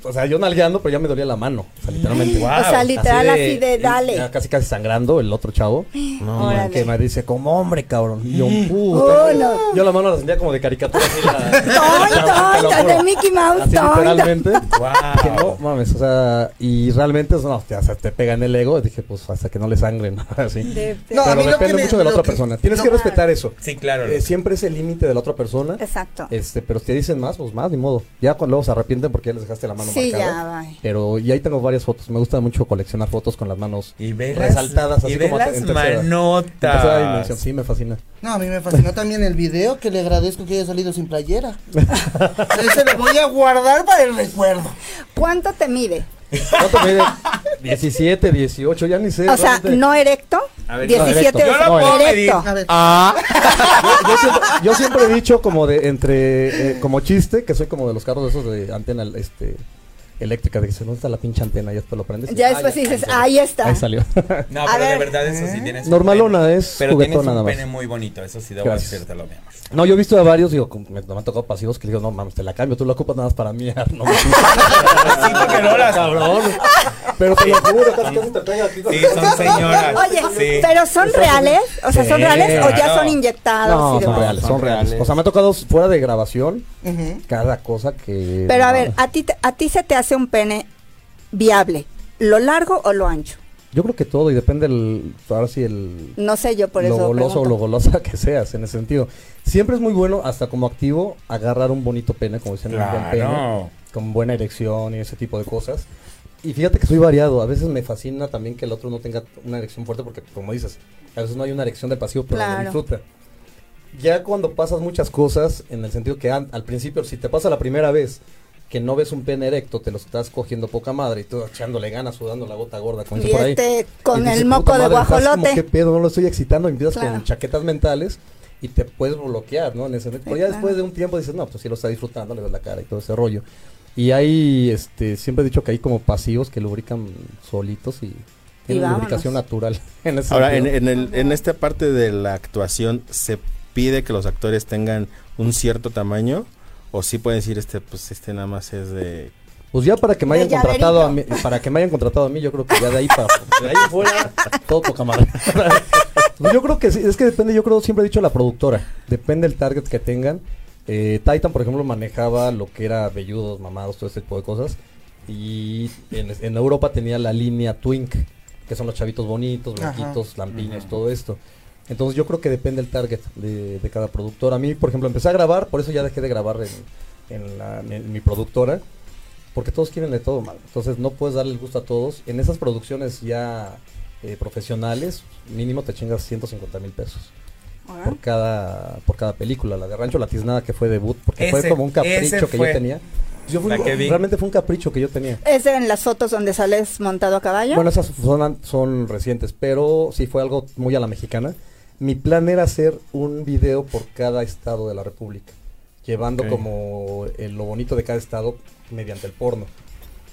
o sea, yo nalgueando, pero ya me dolía la mano, o sea, literalmente. Wow. O sea, literal así de, dale. ya casi casi sangrando el otro chavo. [GASPS] No. Que me dice, como hombre, cabrón. Y yo, [GASPS] Oh, no. Yo la mano la sentía como de caricatura. Así, la- [LAUGHS] juro. de Mickey Mouse, Así literalmente. Que no Wow. mames, o sea, y realmente, no, te, o sea, te pega en el ego. Dije, pues hasta que no le sangren, [LAUGHS] así. De- No, a Pero depende me- mucho de la otra que- persona. Tienes no, que respetar eso. Sí, claro. Eh, siempre es el límite de la otra persona. Exacto. Este, pero si te dicen más, pues más, ni modo. Ya cuando luego se arrepienten porque ya les dejaste la mano Sí, marcada. ya, bye. Pero y ahí tengo varias fotos. Me gusta mucho coleccionar fotos con las manos y ve resaltadas, y así ve como las manotas. Sí, me fascina. No, a mí me fascinó también el video, que le agradezco que haya salido sin playera. [LAUGHS] Ese lo voy a guardar para el recuerdo. ¿Cuánto te mide? ¿Cuánto mide? 17, 18, ya ni sé. O sea, realmente. no erecto. A ver, 17 no, erecto. Yo lo puedo erecto. medir. Ah. [LAUGHS] yo, siempre, yo siempre he dicho como de entre eh, como chiste que soy como de los carros esos de antena este eléctrica de que se ¿dónde está la pinche antena? Ya después lo prendes. Ya después dices, ahí está. Ahí salió. No, [LAUGHS] A pero de ver. verdad eso sí tienes Normalona, pene. es Pero tienes un nada más. pene muy bonito, eso sí debo Gracias. decírtelo, mi amor. No, yo he visto a varios, digo, me, me han tocado pasivos que le digo, no mames, te la cambio, tú la ocupas nada más para mí. no, [LAUGHS] las cabrón. Pero te lo juro, casi casi te pega aquí. Sí, son señoras. Oye, Sí. pero ¿son reales? O sea, ¿son Sí, reales o ya son inyectados? No, son reales, son reales. O sea, me ha tocado fuera de grabación cada cosa que... Pero a ver, ¿a ti, te- ¿a ti se te hace un pene viable? ¿Lo largo o lo ancho? Yo creo que todo y depende el... Ahora sí el... No sé yo por lo eso. goloso o lo golosa que seas en ese sentido. Siempre es muy bueno, hasta como activo, agarrar un bonito pene, como dicen, un buen pene, Claro. con buena erección y ese tipo de cosas. Y fíjate que soy variado, a veces me fascina también que el otro no tenga una erección fuerte, porque como dices, a veces no hay una erección del pasivo, pero Claro. lo disfruta. Ya cuando pasas muchas cosas, en el sentido que an- al principio, si te pasa la primera vez que no ves un pene erecto, te lo estás cogiendo poca madre y tú echándole ganas, sudando la gota gorda, como Y por ahí. este, con Y dices, el moco "Puta de estás como, guajolote. ¿Qué pedo? No lo estoy excitando. y Empiezas Claro. con chaquetas mentales y te puedes bloquear, ¿no? En ese, pero ya claro. después de un tiempo dices, no, pues sí lo está disfrutando, le ves la cara y todo ese rollo. Y hay, este, siempre he dicho que hay como pasivos que lubrican solitos y tienen lubricación natural. [LAUGHS] En ese Ahora, en, en, el, en esta parte de la actuación, ¿se pide que los actores tengan un cierto tamaño? ¿O sí pueden decir, este, pues este nada más es de... Pues ya para que me De hayan contratado a mí, para que me hayan contratado a mí, yo creo que ya de ahí para de ahí fuera todo poca madre. [LAUGHS] Pues yo creo que sí, es que depende, yo creo siempre he dicho la productora, depende del target que tengan. Eh, Titan, por ejemplo, manejaba lo que era velludos, mamados, todo ese tipo de cosas. Y en, en Europa tenía la línea Twink, que son los chavitos bonitos, blanquitos, lampiños, todo esto. Entonces yo creo que depende el target de, de cada productor. A mí, por ejemplo, empecé a grabar, por eso ya dejé de grabar en, en la- en mi productora. Porque todos quieren de todo, man. Entonces no puedes darle el gusto a todos. En esas producciones ya eh, profesionales, mínimo te chingas 150 mil pesos por cada por cada película. La de Rancho La Tiznada que fue debut, porque fue como un capricho que yo tenía. Yo fui- realmente fue un capricho que yo tenía. ¿Es en las fotos donde sales montado a caballo? Bueno, esas son, son recientes, pero sí fue algo muy a la mexicana. Mi plan era hacer un video por cada estado de la República, llevando como el- lo bonito de cada estado mediante el porno.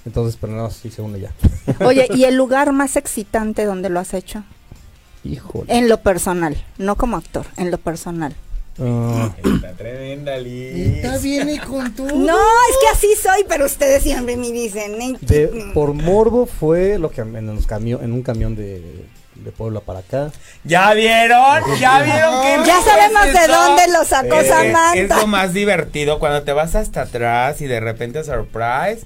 Entonces, pero no, sí se une ya. [LAUGHS] Oye, ¿y el lugar más excitante donde lo has hecho? Híjole. En lo personal, no como actor, en lo personal. Ah, Está tremenda, Liz. Está bien y con [LAUGHS] tú. No, es que así soy, pero ustedes siempre me dicen. "Ey, de- por morbo fue lo que en, los camio- en un camión de, de Puebla para acá. ¿Ya vieron? ¿Ya vieron que Ya sabemos de dónde lo sacó Eh, Samantha. Es lo más divertido cuando te vas hasta atrás y de repente surprise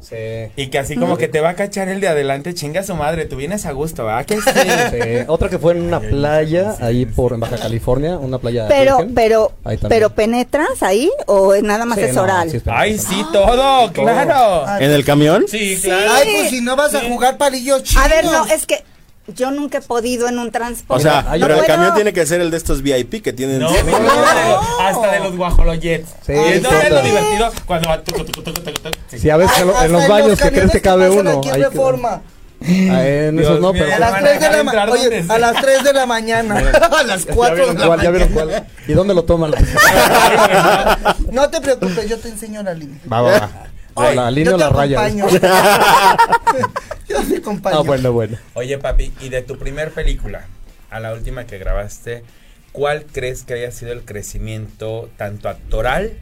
Sí. y que así como que te va a cachar el de adelante, chinga su madre, tú vienes a gusto, ¿verdad? Que sí. Sí. Otra que fue en una playa ahí por en Baja California, una playa Pero, virgen. pero, pero penetras ahí o nada más Sí, es no, oral. sí es Ay, sí, todo, claro. Ah, ¿En el camión? Sí, Sí. claro. Ay, pues si no vas a jugar palillos chinos. A ver, no, es que yo nunca he podido en un O transporte. sea, hay pero no el puedo. camión tiene que ser el de estos VIP que tienen... No, no, no, no, hasta de los guajolojets. Sí, y entonces es lo divertido cuando va tucu, tucu, tucu. Sí. Sí, a veces Hasta en los baños que crees que cabe uno. Aquí en reforma. Ah, en Dios esos no, pero A ya las van a 3 de la ma- oye, a las 3 de la mañana. [LAUGHS] a las ¿Ya 4 de la cuál? ¿Ya vieron mañana. cuál? ¿Y dónde lo toman? [LAUGHS] No te preocupes, yo te enseño la línea. va, va, va. Ay, la yo línea o te la raya. [LAUGHS] Yo te acompaño. Ah, bueno, bueno. Oye, papi, y de tu primer película a la última que grabaste, ¿cuál crees que haya sido el crecimiento tanto actoral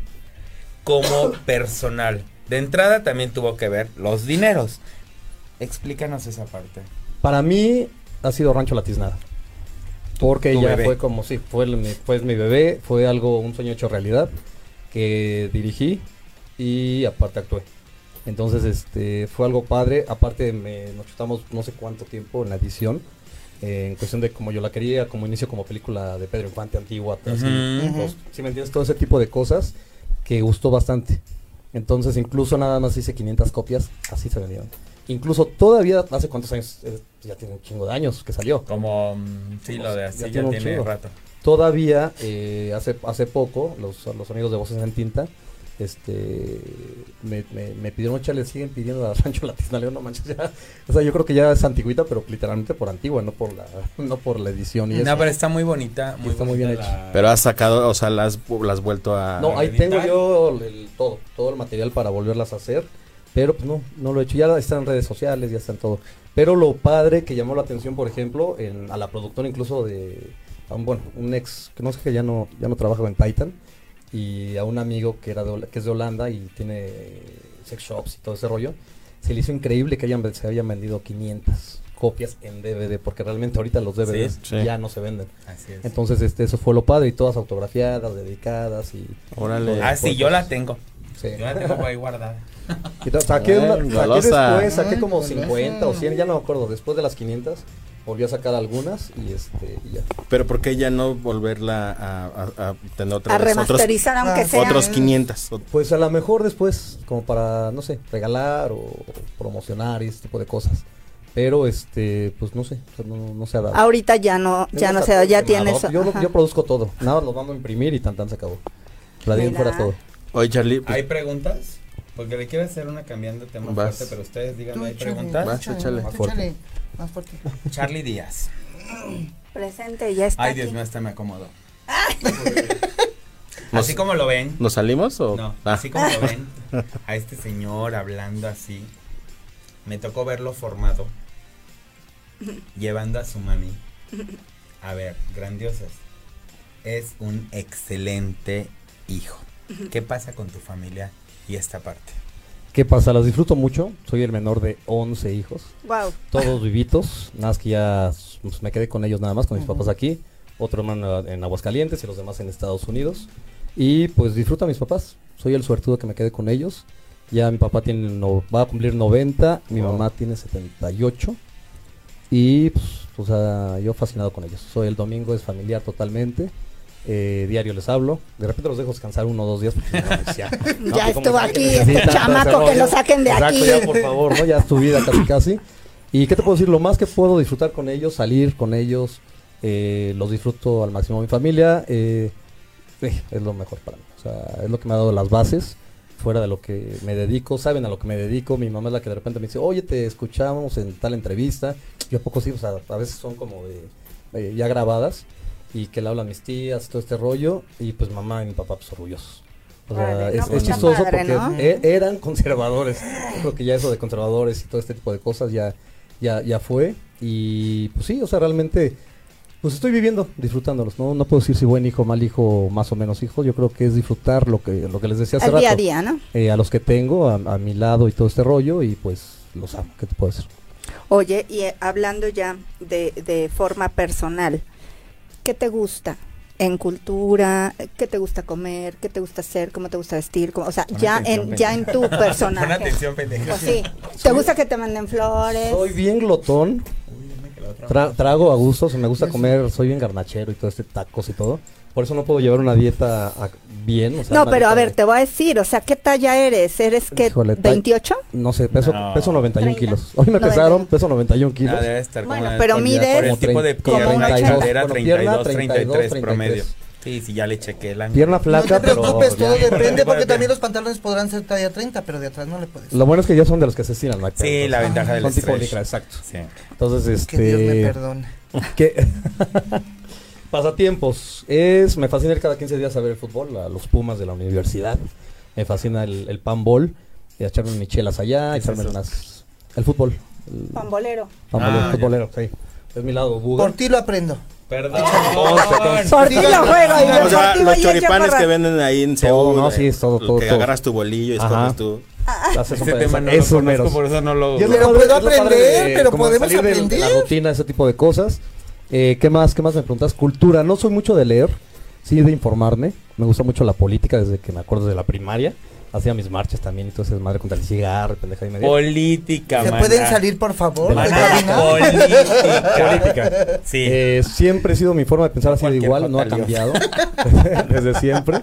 como [LAUGHS] personal? De entrada también tuvo que ver los dineros. Explícanos esa parte. Para mí ha sido Rancho La Tiznada. Porque tu ya bebé. fue como, sí, fue, el- fue mi bebé, fue algo, un sueño hecho realidad, que dirigí y aparte actué. Entonces, este, fue algo padre. Aparte, me, nos chutamos no sé cuánto tiempo en la edición, eh, en cuestión de como yo la quería, como inicio como película de Pedro Infante antigua, así, Ujú. pues, si me entiendes, todo ese tipo de cosas que gustó bastante. Entonces, incluso nada más hice 500 copias, así se vendieron. Incluso todavía, ¿hace cuántos años? Eh, ya tiene un chingo de años que salió. Como, mm, sí, lo de Ya así ya, tiene un tiene chingo. rato. Todavía, eh, hace, hace poco, los, los sonidos de voces en tinta, este, me, me, me pidieron, "Ocha, le siguen pidiendo a Rancho Latina, le digo, no manches, ya, o sea, yo creo que ya es antigüita, pero literalmente por antigua, no por la, [LAUGHS] no por la edición y No, eso. pero está muy bonita. Muy Está muy bien la- Pero has sacado, o sea, las has vuelto a... No, ahí editar. tengo yo el, todo, todo el material para volverlas a hacer, pero pues no, no lo he hecho. Ya están en redes sociales, ya están todo. Pero lo padre que llamó la atención, por ejemplo, en, a la productora incluso de, a un, bueno, un ex, que no sé que ya no, ya no trabaja en Titan, y a un amigo que era de, que es de Holanda y tiene sex shops y todo ese rollo, se le hizo increíble que hayan, se hayan vendido 500 copias en DVD, porque realmente ahorita los DVDs Sí, sí. ya no se venden. Así es. Entonces, este, eso fue lo padre y todas autografiadas, dedicadas y... Órale. ah, sí, yo la tengo. Sí. Yo la tengo ahí guardada. Saqué, una, saqué golosa. después, saqué como golosa. 50 o 100, ya no me acuerdo. Después de las 500, volví a sacar algunas y este y ya. Pero ¿por qué ya no volverla a, a- a tener otra A vez? Otros, remasterizar, aunque Ah, sea. otros 500. ot- Pues a lo mejor después, como para, no sé, regalar o promocionar y ese tipo de cosas. Pero este, pues no sé, no, no se ha dado. Ahorita ya no, ya no hasta sé, ya coleccionador. tienes. Yo, ajá. yo produzco todo, nada más lo mando a imprimir y tan tan se acabó. La Mira. fuera todo. Oye, Charlie, pues, ¿Hay preguntas? Porque le quiero hacer una cambiando de tema Vas. fuerte, pero ustedes díganme, ¿hay preguntas? Vas, échale, échale. más Fuerte. Más fuerte. Charlie Díaz. Presente, ya está. Ay, Dios aquí. mío, este me acomodó. Nos- [LAUGHS] Así como lo ven. ¿nos salimos o...? No, Ah, así como lo [LAUGHS] ven, a este señor hablando así, me tocó verlo formado, llevando a su mami. A ver, grandiosas. Es un excelente hijo. ¿Qué pasa con tu familia y esta parte? ¿Qué pasa? Las disfruto mucho. Soy el menor de 11 hijos. Wow. todos [LAUGHS] vivitos, nada más que ya pues, me quedé con ellos nada más, con mis papás aquí, otro hermano en Aguascalientes y los demás en Estados Unidos. Y pues disfruto a mis papás, soy el suertudo que me quedé con ellos. Ya mi papá tiene no- va a cumplir 90, mi Wow. mamá tiene 78. Y pues, o sea, yo fascinado con ellos. Soy el domingo, es familiar totalmente. Eh, diario les hablo. De repente los dejo descansar uno o dos días. porque, no, ya, [LAUGHS] ¿no? Ya estuvo aquí este chamaco, que lo saquen de Exacto, aquí. ya por favor, ¿no? Ya es tu vida casi casi. ¿Y qué te puedo decir? Lo más que puedo disfrutar con ellos, salir con ellos, eh, los disfruto al máximo. Mi familia eh, eh, es lo mejor para mí. O sea, es lo que me ha dado las bases fuera de lo que me dedico. Saben a lo que me dedico. Mi mamá es la que de repente me dice, oye, te escuchamos en tal entrevista. Yo a poco sí, o sea, a veces son como de eh, ya grabadas y que le hablan mis tías, todo este rollo. Y pues mamá y mi papá, pues orgullosos. O sea, es, no, es pues chistoso padre, porque ¿no? e- eran conservadores. Creo que ya eso de conservadores y todo este tipo de cosas ya, ya, ya fue. Y pues sí, o sea, realmente, pues estoy viviendo, disfrutándolos. No, no puedo decir si buen hijo, mal hijo, más o menos hijo. Yo creo que es disfrutar lo que, lo que les decía hace rato. día a día, ¿no? Eh, a los que tengo, a, a mi lado y todo este rollo, y pues los amo. ¿Qué te puedo decir? Oye, y eh, hablando ya de, de forma personal, ¿qué te gusta? En cultura, ¿qué te gusta comer? ¿Qué te gusta hacer? ¿Cómo te gusta vestir? ¿Cómo- o sea, Pon ya atención, en, ya en tu [LAUGHS] Pon personaje. atención, pendejo. Pues sí. ¿Te gusta que te manden flores? Soy bien glotón, tra- trago a gusto, o sea, me gusta comer, soy bien garnachero y todo este tacos y todo. Por eso no puedo llevar una dieta a- bien. o sea, No, pero a ver, de- te voy a decir, o sea, ¿qué talla eres? ¿Eres qué? Híjole, ta- ¿28? No sé, peso, No. peso 91 30. kilos. Hoy me 90. pesaron, peso 91 kilos. Ah, debe estar como Bueno, de- pero mides- por el tipo de Como pierna y 32, cadera bueno, 32, pierna, 33 33. promedio. Sí, sí, ya le chequé el ángulo. Pierna No flaca, te preocupes, pero todo ya- depende porque también los pantalones podrán ser talla 30, pero de atrás no le puedes. Lo bueno es que ya son de los que se estiran, ¿no? Sí, la ventaja del Son tipo licra, exacto. Sí. Entonces, Que Dios me este... perdone. ¿Qué? [LAUGHS] Pasatiempos. Es, me fascina ir cada 15 días a ver el fútbol, a los Pumas de la universidad. Me fascina el, el panball, y echarme mis chelas allá, ¿Qué es echarme eso? unas... El fútbol. el Pambolero. pambolero, Ah, ya. futbolero, sí. Es mi lado Buda. Por ti lo aprendo. Perdón. Por ti lo juego. y O sea, los choripanes que venden ahí en Todo, Seúl. no, eh, sí, es todo, todo, Que todo. agarras tu bolillo y escoges Ajá. tú. Haces tema no Esos lo conozco, por eso no lo... Y es lo puedo aprender, de pero podemos aprender. La rutina, ese tipo de cosas. Eh, ¿Qué más? ¿Qué más me preguntas? Cultura. No soy mucho de leer, sí de informarme. Me gusta mucho la política desde que me acuerdo de la primaria. Hacía mis marchas también y todo ese madre contra el cigarro, pendeja y media. Política, ¿Se maná. pueden salir, por favor? Maná, política. Política. Sí. Eh, siempre he sido mi forma de pensar así de Cualquier igual, no ha cambiado [LAUGHS] desde siempre.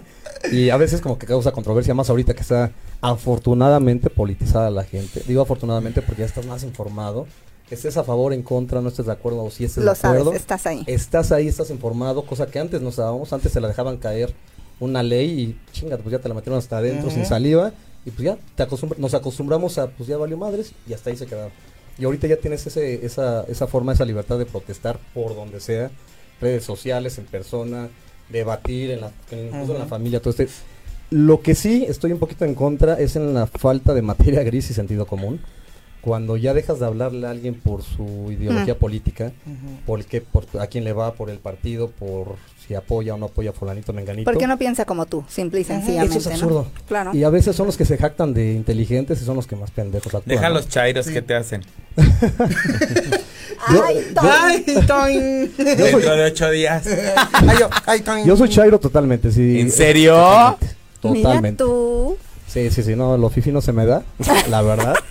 Y a veces como que causa controversia más ahorita que está afortunadamente politizada la gente. Digo afortunadamente porque ya estás más informado. Estés a favor, en contra, no estés de acuerdo o si estés Lo de acuerdo. sabes, estás ahí. Estás ahí, estás informado, cosa que antes no estábamos. Antes se la dejaban caer una ley y chinga, pues ya te la metieron hasta adentro sin saliva. Y pues ya te acostumbra- nos acostumbramos a, pues ya valió madres y hasta ahí se quedaron. Y ahorita ya tienes ese, esa, esa forma, esa libertad de protestar por donde sea, redes sociales, en persona, debatir, en la, en- incluso en la familia, todo este. Lo que sí estoy un poquito en contra es en la falta de materia gris y sentido común. Cuando ya dejas de hablarle a alguien por su ideología Mm. política, Ujú. por a quién le va, por el partido, por si apoya o no apoya a fulanito menganito. Porque no piensa como tú, simple y sencillamente. Eso es ¿no? absurdo. Claro. Y a veces son los que se jactan de inteligentes y son los que más pendejos actúan. Deja ¿no? los chairos que te hacen. Yo- Ay, yo-. Ay, toin. Dentro de ocho días. [LAUGHS] Ay, yo, ay, toin. Yo soy Chairo totalmente, sí. ¿En serio? Mira Totalmente. tú. Sí, sí, sí, no, lo fifi no se me da, la verdad. [LAUGHS]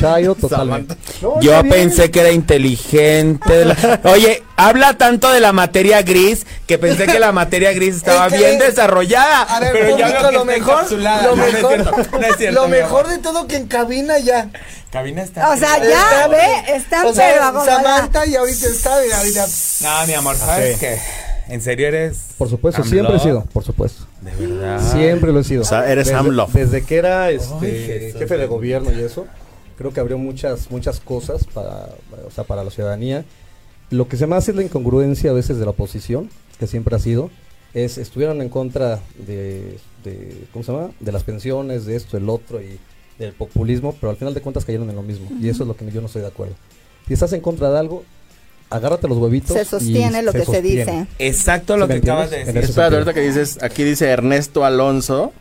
Chairo [LAUGHS] totalmente. No, Yo está pensé que era inteligente. la- Oye, habla tanto de la materia gris que pensé que la materia gris estaba Es que- bien desarrollada. A ver, pero ya lo está mejor, lo No, no es mejor, cierto, no es cierto, lo mejor de todo que en cabina ya. Cabina está. O sea, Está- ya, ve, están o sea, pero acomodadas. Samantha y ahorita está. No, mi amor, ¿sabes Sí. qué? ¿En serio eres? Por supuesto, AMLO? siempre he sido, por supuesto. De verdad. Siempre lo he sido. O sea, eres desde, AMLO. Desde que era este, jefe de gobierno y eso, creo que abrió muchas muchas cosas para, o sea, para la ciudadanía. Lo que se me hace es la incongruencia a veces de la oposición, que siempre ha sido, es estuvieron en contra de, de ¿cómo se llama? De las pensiones, de esto, el otro y del populismo, pero al final de cuentas cayeron en lo mismo. Y eso es lo que yo no estoy de acuerdo. Si estás en contra de algo, agárrate los huevitos. Se y sostiene lo que se dice. Exacto lo ¿Sí que acabas de decir. Espérate, ahorita que dices, aquí dice Ernesto Alonso.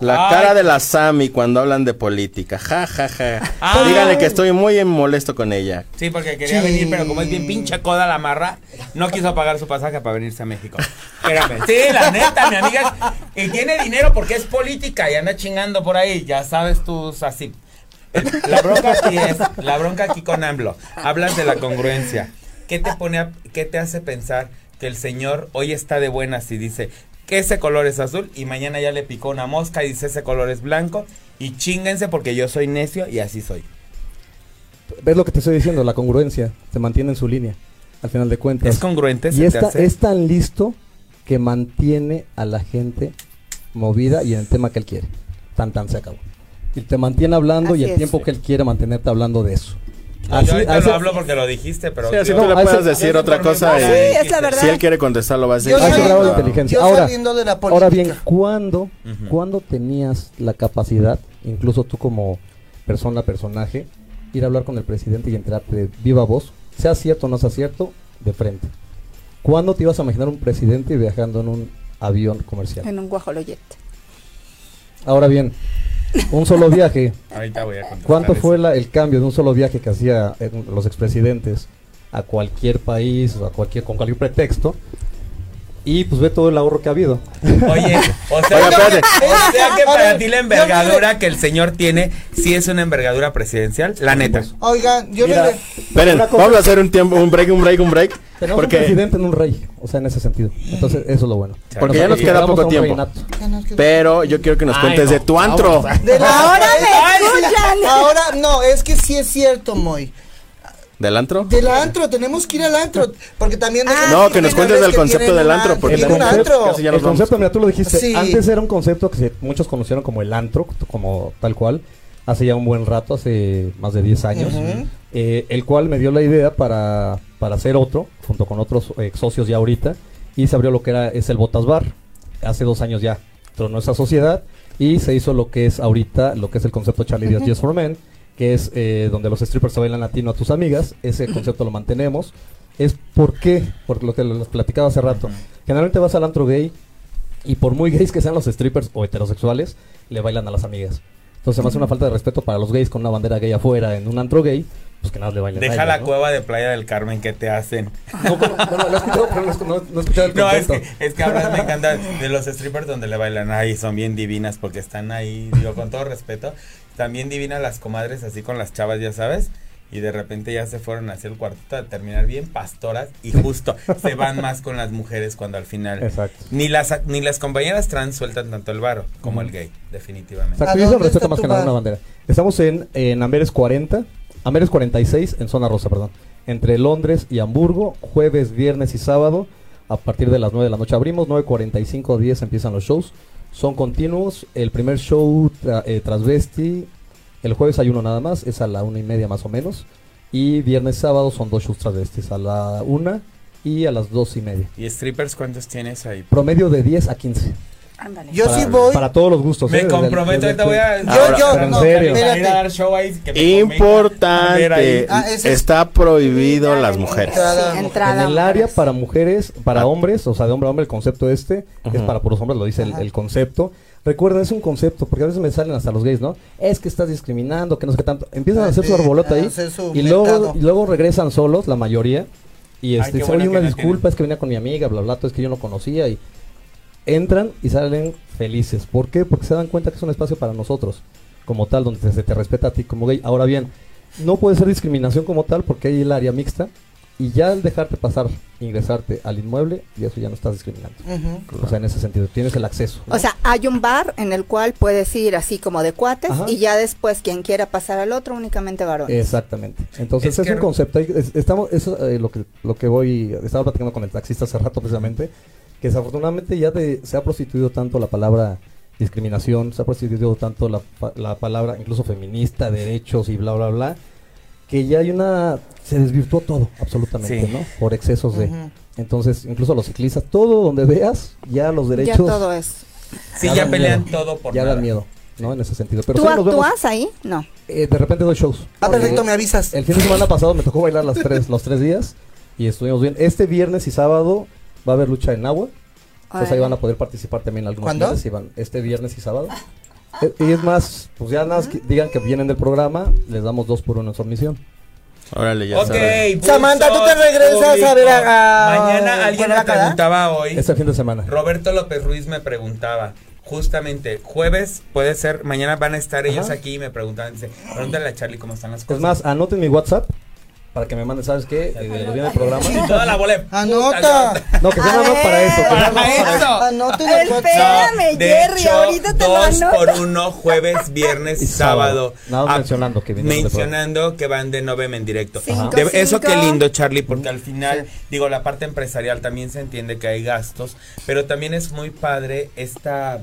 La Ay. cara de la Sami cuando hablan de política. Ja, ja, ja. Ay. Díganle que estoy muy molesto con ella. Sí, porque quería Sí. venir, pero como es bien pinche coda la marra, no quiso pagar su pasaje para venirse a México. Espérame. Sí, la neta, mi amiga. Y tiene dinero porque es política y anda chingando por ahí. Ya sabes tú, así. La bronca aquí es, la bronca aquí con AMLO. Hablas de la congruencia. ¿Qué te pone a- qué te hace pensar que el señor hoy está de buenas y dice que ese color es azul y mañana ya le picó una mosca y dice ese color es blanco y chinguense porque yo soy necio y así soy? ¿Ves lo que te estoy diciendo? La congruencia se mantiene en su línea, al final de cuentas. ¿Es congruente? y se te esta, hace? es tan listo que mantiene a la gente movida y en el tema que él quiere. Tan tan se acabó. Y te mantiene hablando y el es. tiempo que él quiere mantenerte hablando de eso. Así- yo ahorita así- lo hablo porque lo dijiste, pero... Sí, así tú le puedes decir otra cosa Sí, es la verdad. si él quiere contestar lo va a decir. Yo saliendo- grado de inteligencia. yo Ahora, saliendo de la ahora bien. ¿cuándo. ¿cuándo tenías la capacidad, incluso tú como persona, personaje, ir a hablar con el presidente y enterarte de viva voz, sea cierto o no sea cierto, de frente? ¿Cuándo te ibas a imaginar un presidente viajando en un avión comercial? En un guajoloyete. Ahora bien, [LAUGHS] un solo viaje. Ahorita voy a contestar ¿Cuánto eso. fue la- el cambio de un solo viaje que hacía eh, los expresidentes a cualquier país o a cualquier con cualquier pretexto? Y pues ve todo el ahorro que ha habido. Oye, o [LAUGHS] sea, Oiga, espérate. o sea que A para ti la envergadura que el señor tiene, sí es una envergadura presidencial, la neta. Oigan, yo Mira, le... Esperen, vamos a hacer un tiempo, un break, un break, un break. Tenemos un Porque, presidente en un rey, o sea, en ese sentido. Entonces, eso es lo bueno. porque ya nos queda poco un tiempo. Pero yo quiero que nos Ay, cuentes no. de tu antro. De la- Ahora es- me Ay, escuchan. Ahora, no, es que sí es cierto, Moy. ¿Del antro? Del antro, tenemos que ir al antro. Porque también. déjenme No, que nos cuentes del concepto del antro, an- porque el antro. casi ya nos el concepto, mira, tú lo dijiste. Sí. Antes era un concepto que muchos conocieron como el antro, como tal cual. Hace ya un buen rato, hace más de 10 años. Eh, el cual me dio la idea para, para hacer otro, junto con otros eh, socios ya ahorita. Y se abrió lo que era es el Botas Bar. Hace dos años ya tronó esa sociedad. Y se hizo lo que es ahorita, lo que es el concepto Charlie Díaz Yes for Men. Que es eh, donde los strippers te bailan latino a tus amigas. Ese concepto lo mantenemos. Es por qué, por lo que les platicaba hace rato. Generalmente vas al antro gay y por muy gays que sean los strippers o heterosexuales, le bailan a las amigas. Entonces me hace una falta de respeto para los gays con una bandera gay afuera en un antro gay, pues que nada le bailen. a Deja la ¿no? cueva de Playa del Carmen que te hacen. No, pero- no, no, lo he escuchado, pero no, he- no- no he escuchado el No, es que, es que ahora me encanta de los strippers donde le bailan. Ay, son bien divinas porque están ahí, digo, con todo respeto. También divinas las comadres así con las chavas, ya sabes. Y de repente ya se fueron hacia el cuartito a terminar bien pastoras y justo se van más con las mujeres cuando al final Exacto. ni las ni las compañeras trans sueltan tanto el varo como el gay, definitivamente. Exacto, ¿A y eso dónde respeto está más que nada una bandera. Estamos en, en Amberes 40, Amberes 46, en zona rosa, perdón. Entre Londres y Hamburgo, jueves, viernes y sábado. A partir de las 9 de la noche abrimos, 9.45 10 empiezan los shows. Son continuos. El primer show tra- eh, transvesti, el jueves hay uno nada más, es a la una y media más o menos. Y viernes, sábado son dos shows transvestis, a la una y a las dos y media. ¿Y strippers cuántos tienes ahí? Promedio de 10 a 15. Ándale. Yo para, sí voy. Para todos los gustos. Me ¿eh? Comprometo, ahorita voy a... Yo, Ahora, yo, pero no, espérate. para ir a dar show ahí, que me convenga. A ver Importante, Ah, es- está prohibido las mujeres. Entrada. Sí, entrada, en el área para mujeres, para Ah. hombres, o sea, de hombre a hombre, el concepto este es para puros hombres, lo dice el, concepto. Recuerden, es un concepto, porque a veces me salen hasta los gays, ¿no? Es que estás discriminando, que no sé qué tanto. Empiezan a hacer su Ah, arbolota ahí su y luego, y luego regresan solos, la mayoría. Y Ay, este, dicen, bueno oye, una disculpa, tienen. es que venía con mi amiga, bla, bla, todo es que yo no conocía. Y entran y salen felices. ¿Por qué? Porque se dan cuenta que es un espacio para nosotros, como tal, donde se te respeta a ti como gay. Ahora bien, no puede ser discriminación como tal porque hay el área mixta y ya al dejarte pasar, ingresarte al inmueble, y eso ya no estás discriminando. Ujú. O sea, en ese sentido, tienes el acceso. ¿no? O sea, hay un bar en el cual puedes ir así como de cuates Ajá. y ya después quien quiera pasar al otro únicamente varones. Exactamente. Entonces Es es, que un concepto. es- estamos, eso es lo que lo que voy. Estaba platicando con el taxista hace rato precisamente que desafortunadamente ya de- se ha prostituido tanto la palabra discriminación, se ha prostituido tanto la, la palabra incluso feminista, derechos y bla bla bla, que ya hay una se desvirtuó todo absolutamente, Sí. ¿no? Por excesos de. Ujú. Entonces incluso los ciclistas, todo donde veas ya los ya derechos todo es. Sí, Ya ya pelean miedo. todo por ya nada. dan miedo, ¿no? En ese sentido. Pero ¿Tú sí, actúas ahí? No. Eh, de repente doy shows. Ah, perfecto, me avisas. el fin de semana pasado me tocó bailar las tres, los tres días y estuvimos bien. Este viernes y sábado va a haber lucha en agua. Entonces ahí van a poder participar también algunos ¿Cuándo? y van este viernes y sábado. Eh, y es más, pues ya nada más que digan que vienen del programa, les damos dos por uno en su admisión. Órale, ya Ok, sabes. pulsos Samantha, ¿tú te regresas a ver a- a- Mañana alguien me preguntaba hoy. Este fin de semana. Roberto López Ruiz me preguntaba, justamente, jueves puede ser, mañana van a estar ellos Ajá. aquí y me preguntaban, dice, pregúntale a Charlie cómo están las cosas. Es más, anoten mi WhatsApp para que me manden, ¿sabes qué? Eh, viene el programa. Y toda la bola. Anota. No, que sea nada más para eso. Para para eso. Anoten el WhatsApp. Espérame, Jerry, hecho, ahorita te lo dos anoto. por uno, jueves, viernes y Y sábado. sábado. Nada más Ah, mencionando que Mencionando que van de novem en directo. Cinco, De- eso cinco. qué lindo, Charlie, porque al final, digo, la parte empresarial también se entiende que hay gastos, pero también es muy padre esta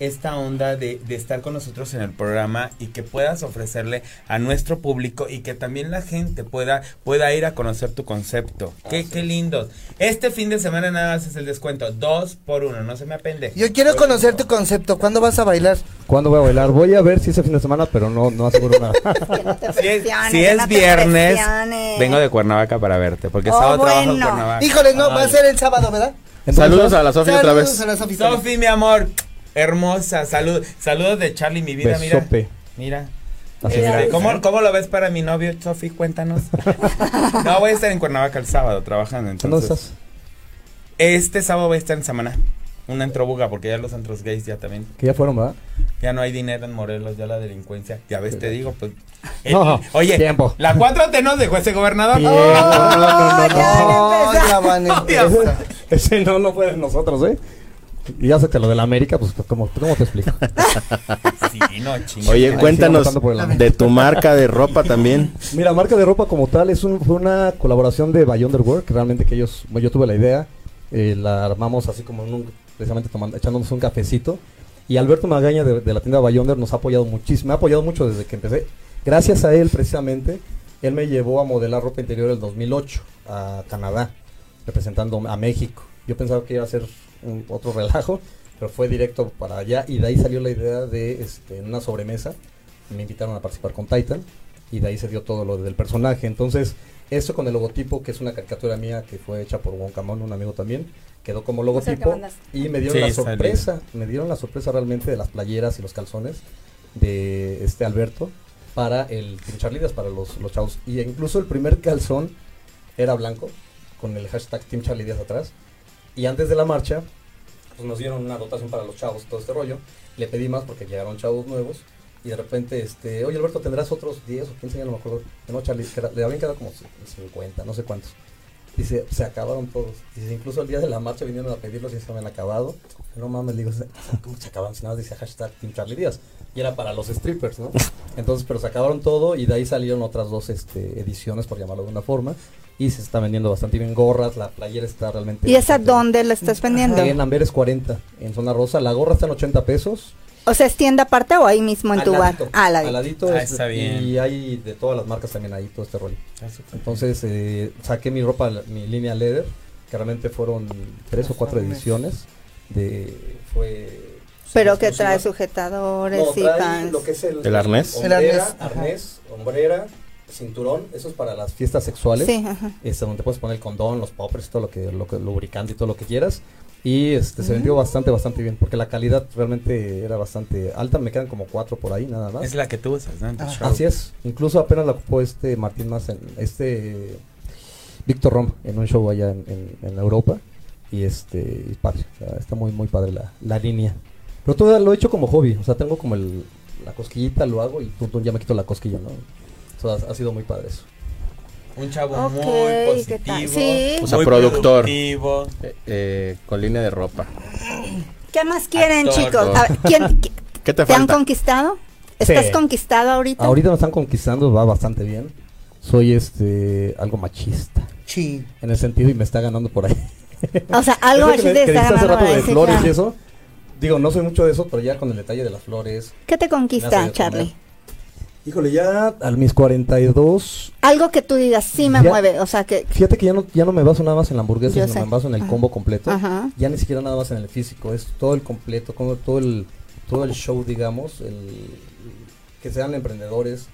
esta onda de, de estar con nosotros en el programa y que puedas ofrecerle a nuestro público y que también la gente pueda, pueda ir a conocer tu concepto. Qué, qué lindo. Este fin de semana nada más es el descuento. Dos por uno, no se me apende. Yo quiero conocer tu concepto. ¿Cuándo vas a bailar? ¿Cuándo voy a bailar? Voy a ver si ese fin de semana, pero no, no aseguro nada. [LAUGHS] Que no te Si es, no viernes, presiones. vengo de Cuernavaca para verte, porque Oh, sábado trabajo en bueno. Cuernavaca. Híjole, no, va a ser el sábado, ¿verdad? Entonces, Saludos a la Sofía otra Saludos vez. a la. Sofi, mi amor, hermosa, salud, saludos de Charlie, mi vida, Besope. mira. Mira. Este, es. ¿cómo, ¿Cómo lo ves para mi novio, Sofi? Cuéntanos. [LAUGHS] no, voy a estar en Cuernavaca el sábado trabajando, ¿Dónde entonces. estás? Este sábado voy a estar en Samaná. Una entrobuga, porque ya los antros gays ya también. Que ya fueron, ¿verdad? Ya no hay dinero en Morelos, ya la delincuencia. Ya ves, te digo, pues. No, oye, tiempo. la 4T nos dejó ese gobernador. Bien, no, no, no, no, No, ya van a Dios. [LAUGHS] empezar. Ese no, no Y ya lo de la América, pues, ¿cómo, cómo te explico? [LAUGHS] Sí, no, chinga. Oye, cuéntanos de tu marca de ropa también. Mira, marca de ropa como tal es un- fue una colaboración de By Underwork, que realmente que ellos, bueno, yo tuve la idea, eh, la armamos así como en un, precisamente tomando, echándonos un cafecito. Y Alberto Magaña de, de la tienda By Under nos ha apoyado muchísimo, me ha apoyado mucho desde que empecé. Gracias a él, precisamente, él me llevó a modelar ropa interior el 2008 a Canadá, representando a México. Yo pensaba que iba a ser un- otro relajo, pero fue directo para allá y de ahí salió la idea de este, una sobremesa. Me invitaron a participar con Titan y de ahí se dio todo lo del personaje. Entonces, eso con el logotipo, que es una caricatura mía que fue hecha por Wonkamon, un amigo también, quedó como logotipo y me dieron Sí, la salió. sorpresa, me dieron la sorpresa realmente de las playeras y los calzones de este Alberto para el Team Charlitas, para los, los chavos. Y incluso el primer calzón era blanco, con el hashtag Team Charlie Díaz atrás. Y antes de la marcha, pues nos dieron una dotación para los chavos, todo este rollo. Le pedí más porque llegaron chavos nuevos. Y de repente, este, oye Alberto, ¿tendrás otros 10 o 15? Ya no me acuerdo. No, Charlie, le habían quedado como 50, no sé cuántos. Dice, se acabaron todos. Dice, incluso el día de la marcha vinieron a pedirlos y se habían acabado. No mames, le digo, "Se- [LAUGHS] ¿cómo se acabaron? Si nada decía hashtag Team Charlie Díaz. Y era para los strippers, ¿no? [LAUGHS] Entonces, pero se acabaron todo y de ahí salieron otras dos este, ediciones, por llamarlo de una forma. Y se está vendiendo bastante bien gorras, la playera está realmente... ¿Y esa dónde la estás vendiendo? En Amberes 40, en zona rosa. La gorra está en 80 pesos. O sea, ¿es tienda aparte o ahí mismo en Al tu bar? ladito, Ah, la al ladito Ah, es- está bien. Y hay de todas las marcas también ahí, todo este rollo. Entonces eh, saqué mi ropa, mi línea leather, que realmente fueron tres o cuatro ediciones. De, fue Pero que trae sujetadores No, y pants. lo que es el, ¿El arnés? Hombrera, El arnés, ajá. arnés, hombrera, cinturón, eso es para las fiestas sexuales. Sí, ajá. Este, donde puedes poner el condón, los poppers, todo lo que, lo que lubricante y todo lo que quieras. Y este se vendió bastante, bastante bien, porque la calidad realmente era bastante alta. Me quedan como cuatro por ahí, nada más. Es la que tú usas, ¿no? Ah. Así es. Incluso apenas la ocupó este Martín más en este Víctor Rom en un show allá en, en- en Europa. Y este, y padre, o sea, está muy, muy padre la, la línea. Pero todo lo he hecho como hobby, o sea, tengo como el, la cosquillita, lo hago y tum, tum, ya me quito la cosquilla, ¿no? O sea, ha, ha sido muy padre eso. Un chavo Ok, muy positivo. Sí. O sea, muy productor. productivo. Eh, eh, con línea de ropa. ¿Qué más quieren, Actor. chicos? A ver, ¿quién, [LAUGHS] qui- ¿Qué te ¿Te han falta? conquistado? ¿Estás Sí. conquistado ahorita? Ahorita me están conquistando, va bastante bien. Soy este algo machista Sí. en el sentido y me está ganando por ahí. O sea, algo [LAUGHS] así de hace rato de flores y eso. Digo, no soy mucho de eso, pero ya con el detalle de las flores. ¿Qué te conquista, Charlie? Híjole, ya a mis 42 Algo que tú digas, sí me Ya- mueve, o sea, que... Fíjate que ya no, ya no me baso nada más en la hamburguesa, sino sé. me baso en el Ajá. combo completo. Ajá. Ya ni siquiera nada más en el físico, es todo el completo, como todo el todo el show, digamos, el, que sean emprendedores,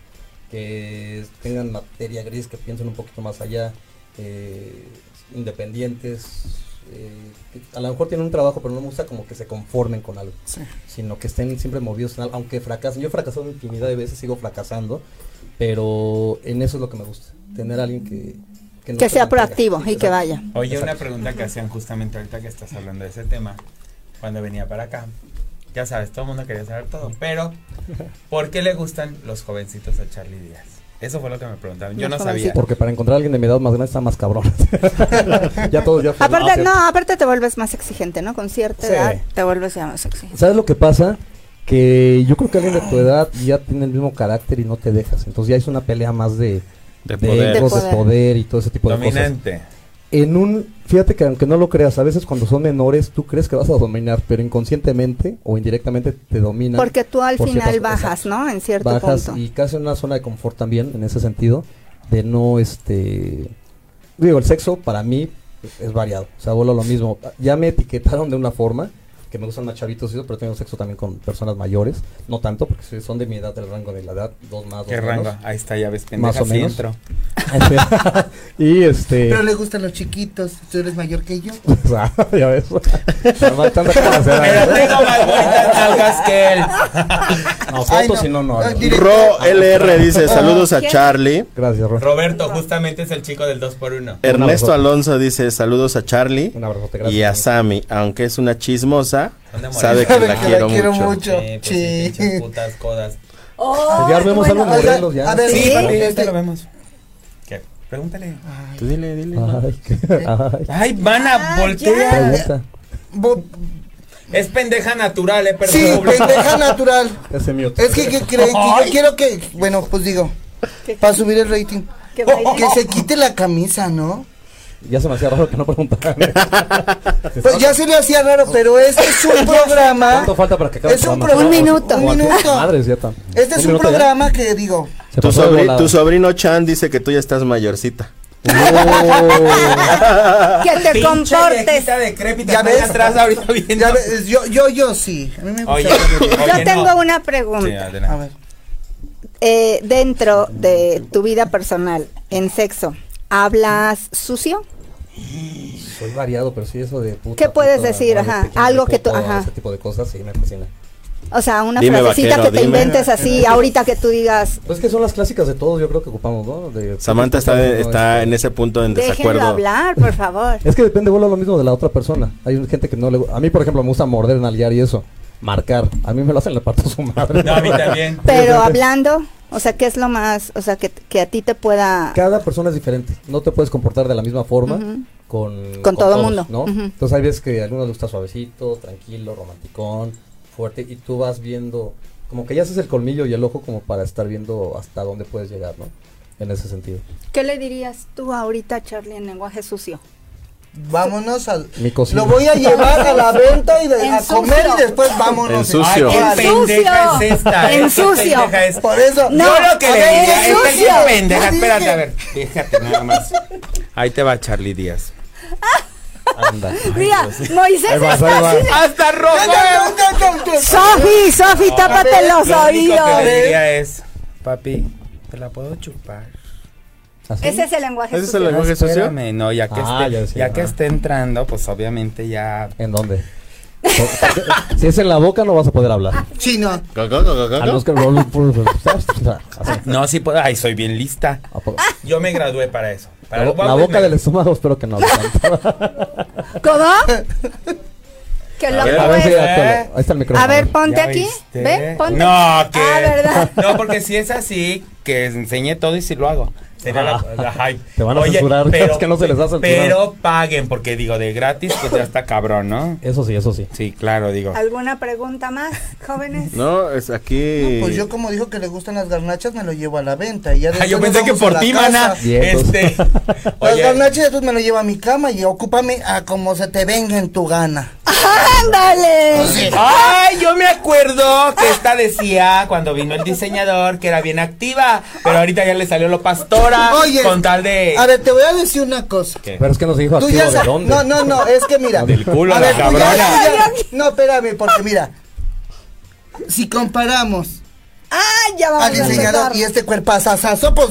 que tengan materia gris, que piensen un poquito más allá, eh, independientes, eh, a lo mejor tienen un trabajo, pero no me gusta como que se conformen con algo, Sí. sino que estén siempre movidos en algo, aunque fracasen. Yo he fracasado infinidad de veces, sigo fracasando, pero en eso es lo que me gusta, tener a alguien que... no Que se sea proactivo Sí, y que vaya. Oye, una pregunta que hacían justamente ahorita que estás hablando de ese tema, cuando venía para acá. Ya sabes, todo el mundo quería saber todo, pero ¿por qué le gustan los jovencitos a Charlie Díaz? Eso fue lo que me preguntaban. Yo Los no sabía. jovencitos. Porque para encontrar a alguien de mi edad más grande está más cabrón. [LAUGHS] ya todos ya. Aparte, Ah, no, aparte te vuelves más exigente, ¿no? Con cierta Sí. edad te vuelves ya más exigente. ¿Sabes lo que pasa? Que yo creo que alguien de tu edad ya tiene el mismo carácter y no te dejas. Entonces ya es una pelea más de, De de poder. egos, De de poder. poder y todo ese tipo de cosas. Dominante. En un, fíjate que aunque no lo creas, a veces cuando son menores tú crees que vas a dominar, pero inconscientemente o indirectamente te dominan. Porque tú al por final ciertas- bajas, exacto. ¿no? En cierto bajas punto. y casi en una zona de confort también en ese sentido de no este digo el sexo para mí es variado o sea vuelvo a lo mismo ya me etiquetaron de una forma que me gustan más chavitos y eso, pero tengo sexo también con personas mayores no tanto porque si son de mi edad del rango de la edad dos más dos ¿Qué menos. rango? Ahí está, ya ves, Más pendeja, o sí menos. entro. [LAUGHS] y este Pero le gustan los chiquitos. Tú eres mayor que yo. [LAUGHS] ya ves [LAUGHS] Además, tanta Pero tengo más bonitas nalgas que él. no Ay, fotos no. y no no, Ay. Ro LR dice saludos a ¿Quién? Charlie. gracias Ro. Roberto, justamente es el chico del 2x1. Ernesto. Alonso dice saludos a Charlie. un abrazote gracias Y a Sammy, aunque es una chismosa, ¿Dónde morí? sabe que Sabe la que la quiero quiero mucho. mucho. Sí, pues sí, putas codas. Oh, ya vemos algo Oiga, Morelos ya a ver, Sí, ¿Sí? papi, este- lo vemos. ¿Qué? Pregúntale. Tú dile, dile. Ay, ay, Ay, van a Ah, voltear. Es pendeja natural, eh, perdón. Sí, pendeja natural. [LAUGHS] Es que, que creen que yo Ay. quiero que, bueno, pues digo, ¿Qué- para subir el rating, que se quite la camisa, ¿no? Ya se me hacía raro que no preguntaran. [LAUGHS] Pues ya se le hacía raro, pero este es un [LAUGHS] programa, ¿Cuánto falta para que acabe Es el un programa? pro- Un minuto. un minuto. Madre, cierto. este es un ya? programa que digo, Se Tu, sobri- tu sobrino Chan dice que tú ya estás mayorcita. Oh. [LAUGHS] Que te Pinche comportes. decrépita, Ya ves. atrás ahorita viendo. ya ves, yo, yo, yo sí, a mí me gusta. Oye, Yo oye, tengo no. una pregunta. A ver, eh, dentro de tu vida personal, en sexo, ¿hablas sucio? Soy variado, pero sí eso de puta, ¿Qué puedes puta, decir? Ajá, algo que tú- ajá. Ese tipo de cosas sí me fascina. O sea, una Dime, frasecita vaquero, que te dime. inventes así, [LAUGHS] ahorita que tú digas, Pues que son las clásicas de todos, yo creo que ocupamos, ¿no? De- Samantha está, no, está en ese punto en déjenlo desacuerdo. hablar, por favor. [LAUGHS] Es que depende, vuelvo a lo mismo de la otra persona. Hay gente que no le A mí, por ejemplo, me gusta morder, nalguear y eso. Marcar. A mí me lo hacen le parto a su madre. No, [LAUGHS] a mí también. Pero hablando, o sea, ¿qué es lo más, o sea, que, que a ti te pueda... Cada persona es diferente. No te puedes comportar de la misma forma con, Con todo todos, mundo. ¿no? Entonces hay veces que a algunos les gusta suavecito, tranquilo, romanticón, fuerte. Y tú vas viendo, como que ya haces el colmillo y el ojo como para estar viendo hasta dónde puedes llegar, ¿no? En ese sentido. ¿Qué le dirías tú ahorita, Charlie, en lenguaje sucio? Vámonos al. Mi cocina. Lo voy a llevar a la venta y de- [LAUGHS] a comer y después vámonos. En sucio. Ay, qué pendeja es esta. En ¿eh? Qué sucio. es. Por eso. No, Yo lo que a le ver, diría, esta es pendeja. Espérate, dije- a ver, fíjate nada más. Ahí te va Charlie Díaz. [LAUGHS] Anda. Mira, Moisés Ahí va, está ahí va. así. ¡Hasta rojo! Sofi, Sofi, tápate los Lo oídos. que le diría es, papi, ¿te la puedo chupar? ¿Así? Ese es el lenguaje ¿Ese es sucio. el lenguaje sucio? Espérame, no, ya que, Ah, esté, ya que ah. esté entrando, pues obviamente ya... ¿En dónde? [LAUGHS] si es en la boca no vas a poder hablar. Que- Así. No, sí puedo, ay, soy bien lista. Yo me gradué para eso. Para La, boca me- del estómago espero que no. [LAUGHS] ¿Cómo? Que lo A ver, A ver, sí, puedes- actualo. Ahí está el micrófono. A ver, ponte ¿Ya aquí. viste? Ve, ponte. No, que. Ah, ¿verdad? [LAUGHS] No, porque si es así, que enseñe todo y si lo hago. Sería la, [LAUGHS] la hype. Te van a censurar, [LAUGHS] es que no se les da censurar. Pero paguen, porque digo, de gratis, pues ya está cabrón, ¿no? Eso sí, eso sí. Sí, claro, digo. ¿Alguna pregunta más, jóvenes? No, es aquí. Pues yo como dijo que le gustan las garnachas, me lo llevo a la venta. Y ya Ah, yo pensé que por ti, mana. Este. [LAUGHS] Las Oye, garnachas después me lo llevo a mi cama y ocúpame a como se te venga en tu gana. ¡Ándale! Ay, yo me acuerdo que esta decía cuando vino el diseñador que era bien activa, pero ahorita ya le salió lo pastora Oye, con tal de A ver, te voy a decir una cosa. ¿Qué? Pero es que nos dijo ya de dónde. No, no, no, es que mira. Del culo, A la ver, cabrona. ya- No, espérame, porque mira. Si comparamos ¡Ay, ya vamos al a diseñador y este cuerpazazazo, pues.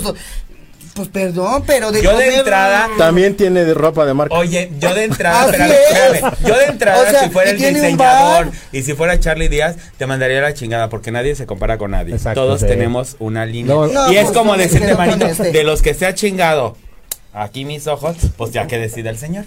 Pues perdón, pero de Yo de entrada- También tiene de ropa de marca. Oye, yo de entrada, Así espérame, es. espérame. Yo de entrada, O sea, si fuera el diseñador y si fuera Charlie Díaz, te mandaría la chingada porque nadie se compara con nadie. Exacto, Todos sí. tenemos una línea. No, No, y es pues, como no decirte, Marito, este. de los que se ha chingado aquí mis ojos, pues ya que decida el señor.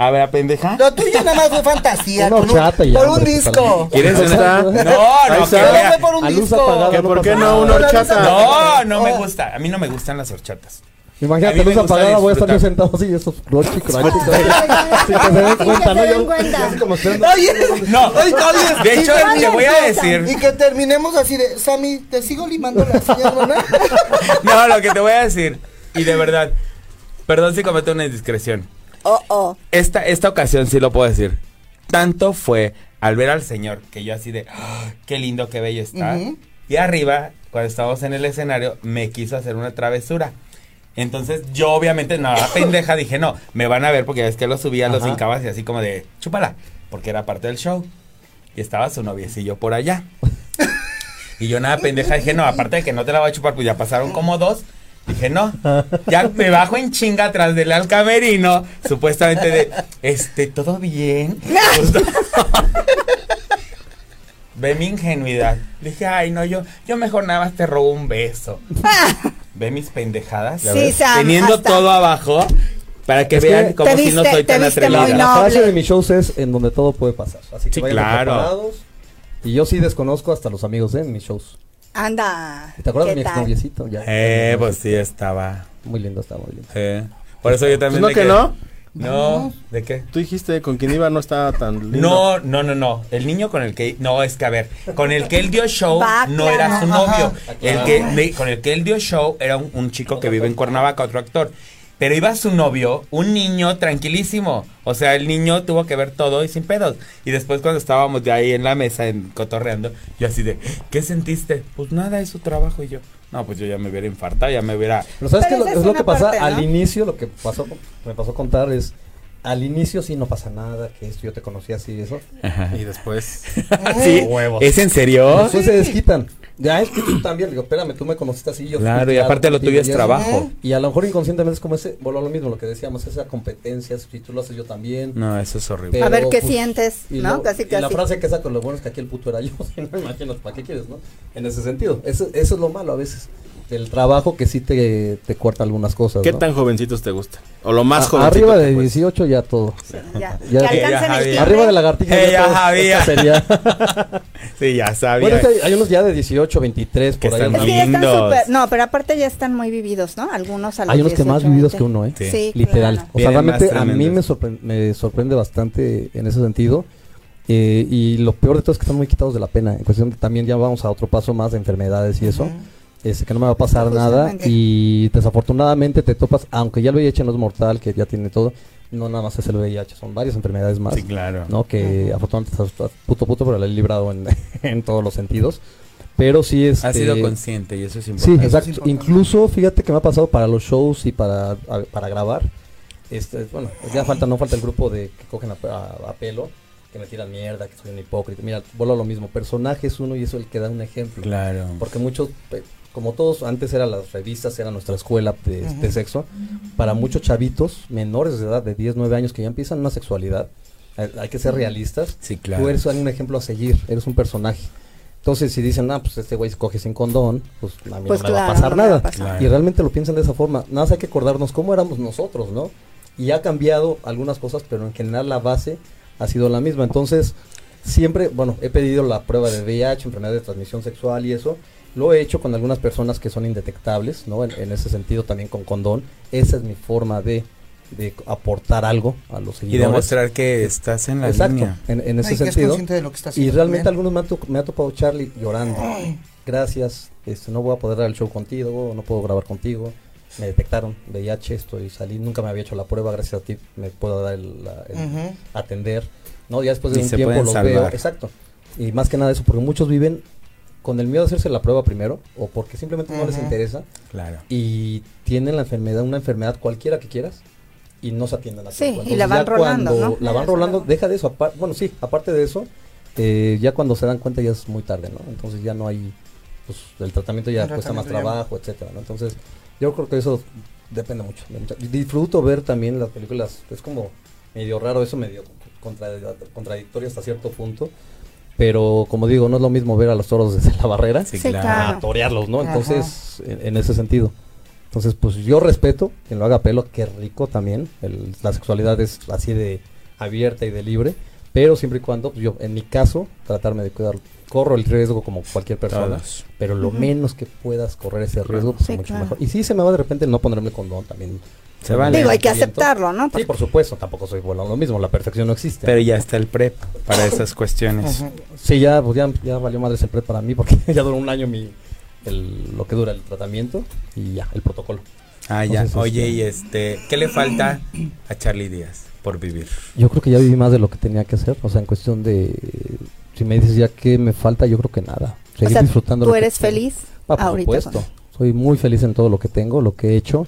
A ver, pendeja. Lo tuyo nada más fue fantasía. Una un- y ya, por un hombre, disco. ¿Quieres una? está. No, no, está. que fue por un A luz disco. apagada. ¿Que no ¿Por pasa qué no una horchata? No, no me gusta. A mí no me gustan las horchatas. Imagínate, luz apagada, voy a estar yo sentado así, esos [LAUGHS] crunchy. Sin que se den cuenta, ¿no? Yo, así como. Oye, No, [LAUGHS] de hecho, te voy a decir. Y que terminemos así de, Sammy, ¿te sigo limando la señal, [LAUGHS] ¿verdad? No, lo que te voy a decir. Y de verdad, perdón si cometo una indiscreción. Oh, oh. Esta, esta ocasión sí lo puedo decir. Tanto fue al ver al señor que yo así de, "Ah, qué lindo, qué bello está. Y arriba, cuando estábamos en el escenario, me quiso hacer una travesura. Entonces yo obviamente, nada, [LAUGHS] pendeja, dije, no, me van a ver porque es que lo subía, los hincabas y así como de, chúpala, porque era parte del show. Y estaba su noviecillo por allá. [LAUGHS] Y yo nada, pendeja, dije, no, aparte de que no te la voy a chupar, pues ya pasaron como dos. Dije, no, ya me bajo en chinga atrás del al camerino, supuestamente de, este, ¿todo bien? Justo- [LAUGHS] Ve mi ingenuidad. Dije, ay, no, yo, yo mejor nada más te robo un beso. Ve mis pendejadas. Sí, Sam, Teniendo hasta- todo abajo, para que Es que vean cómo te si no soy tan atrevida. La frase de mis shows es en donde todo puede pasar. Así que Sí, vayan claro. preparados. Y yo sí desconozco hasta los amigos ¿eh? en mis shows. Anda. ¿Te acuerdas de ¿Qué mi exnoviecito? Ya. Eh, pues sí, estaba. Muy lindo, está muy lindo. eh. Por eso yo Pues también. no que no. No, ¿de qué? Tú dijiste con quien iba no estaba tan lindo. No, no, no, no. El niño con el que. No, es que a ver. Con el que él dio show Va, no era su novio. Ajá. El que, de- con el que él dio show era un, un chico que vive en Cuernavaca, otro actor. Pero iba su novio, un niño tranquilísimo. O sea, el niño tuvo que ver todo y sin pedos. Y después cuando estábamos de ahí en la mesa, en, cotorreando, yo así de, ¿qué sentiste? Pues nada, es su trabajo. Y yo, no, pues yo ya me hubiera infartado, ya me hubiera... Pero ¿sabes Pero qué? Lo- es lo que pasa parte, ¿no? al inicio, lo que pasó, me pasó a contar es al inicio sí no pasa nada, que esto yo te conocía así y eso. Ajá. Y después. [LAUGHS] Sí, Huevos. ¿es en serio? Después se desquitan. Ya es que tú también, digo, espérame, tú me conociste así. Yo Claro, y aparte lo tuyo es trabajo. Y a lo mejor inconscientemente es como ese, bueno, lo mismo, lo que decíamos, esa competencia, si tú lo haces yo también. No, eso es horrible. A ver qué pues, sientes, y ¿no? lo- Casi, y la casi. frase que saco, lo bueno es que aquí el puto era yo, [LAUGHS] si no imaginas, ¿para qué quieres, no? En ese sentido, eso, eso es lo malo a veces, del trabajo que sí te, te corta algunas cosas, ¿Qué ¿no? tan jovencitos te gusta? O lo más jovencito. Arriba de puedes. 18 ya todo. Ya, Ya- Ya el. Arriba de la lagartija todo, sabía. sería. [LAUGHS] Sí, ya sabía. bueno, es que hay, hay unos ya de 18, 23, Que por ahí. están Es ¿no? que ya están lindos. súper- no, pero aparte ya están muy vividos, ¿no? Algunos a los Hay unos que más 18, vividos que 20. uno, ¿eh? Sí. Sí, Literal. claro. O sea, realmente a mí me, sorpre- me sorprende bastante en ese sentido. eh, y lo peor de todo es que están muy quitados de la pena. En cuestión de también ya vamos a otro paso más de enfermedades y eso. Este, que no me va a pasar nada. Y desafortunadamente te topas, aunque ya el VIH no es mortal, que ya tiene todo, no nada más es el VIH, son varias enfermedades más. Sí, claro. ¿no? Que afortunadamente estás- puto puto, pero la he librado en, [LAUGHS] en todos los sentidos. Pero sí es. Has sido consciente y eso es Sí, importante. exacto. importante. Incluso, fíjate que me ha pasado para los shows y para, a- para grabar. Este, bueno, ya falta, no falta el grupo de que cogen a, a- a pelo, que me tiran mierda, que soy un hipócrita. Mira, vuelvo a lo mismo. Personaje es uno y eso es el que da un ejemplo. Claro. Porque muchos, como todos, antes eran las revistas, era nuestra escuela de, sexo. Para muchos chavitos menores de edad, de 10, 9 años, que ya empiezan una sexualidad, hay que ser realistas. Sí, claro. Tú eres un ejemplo a seguir, eres un personaje. Entonces, si dicen, ah, pues este güey se coge sin condón, pues a mí Pues no me va a claro, pasar no me va a nada. pasar. Claro. Y realmente lo piensan de esa forma. Nada más hay que acordarnos cómo éramos nosotros, ¿no? Y ha cambiado algunas cosas, pero en general la base ha sido la misma. Entonces, siempre, bueno, he pedido la prueba de VIH, enfermedad de transmisión sexual y eso. Lo he hecho con algunas personas que son indetectables, ¿no? En, en ese sentido también con condón. Esa es mi forma de, de aportar algo a los Y seguidores. demostrar que estás en la Exacto, línea. en, en ese Ay, que es sentido. consciente de lo que está Y realmente algunos me, han to- me ha topado Charlie llorando. Gracias, este, no voy a poder dar el show contigo, no puedo grabar contigo. Me detectaron VIH, estoy salí, nunca me había hecho la prueba, gracias a ti me puedo dar el, la- el Ujú. atender. No, ya después de Y un tiempo salvar. veo. Exacto. Y más que nada eso, porque muchos viven con el miedo de hacerse la prueba primero, o porque simplemente no les interesa, Claro. y tienen la enfermedad, una enfermedad cualquiera que quieras, y no se atienden a Sí, tiempo. y la van ya rolando, cuando ¿no? La van rolando, deja de eso, bueno, sí, aparte de eso, eh, ya cuando se dan cuenta ya es muy tarde, ¿no? Entonces ya no hay, pues el tratamiento ya El cuesta más tratamiento ya trabajo, etcétera, ¿no? Entonces yo creo que eso depende mucho. de mucha- Disfruto ver también las películas, es como medio raro eso, medio contra- contradictorio hasta cierto punto. Pero como digo, no es lo mismo ver a los toros [LAUGHS] desde la barrera Sí, claro. a torearlos, ¿no? Ajá. Entonces, en, en ese sentido. Entonces, pues yo respeto quien lo haga a pelo, qué rico también. El- la sexualidad es así de abierta y de libre, pero siempre y cuando, pues, yo, en mi caso, tratarme de cuidar. Corro el riesgo como cualquier persona, Todos. pero lo menos que puedas correr ese riesgo, pues Sí, mucho claro. mejor. Y si se me va de repente no ponerme condón también. Se vale. Digo, hay que aceptarlo, ¿no? Sí, por supuesto, tampoco soy bueno lo mismo, la perfección no existe. Pero ya está el PrEP para esas cuestiones. Sí, ya, pues ya, ya valió madre ese PrEP para mí porque [LAUGHS] ya duró un año mi, el, lo que dura el tratamiento y ya, el protocolo. Ah, ya. Entonces, Oye, este- y este, ¿qué le falta a Charlie Díaz por vivir? Yo creo que ya viví más de lo que tenía que hacer, o sea, en cuestión de, si me dices ya que me falta, yo creo que nada. O Seguir sea, disfrutando. ¿tú eres feliz Ah, por ahorita? supuesto. con- Soy muy feliz en todo lo que tengo, lo que he hecho.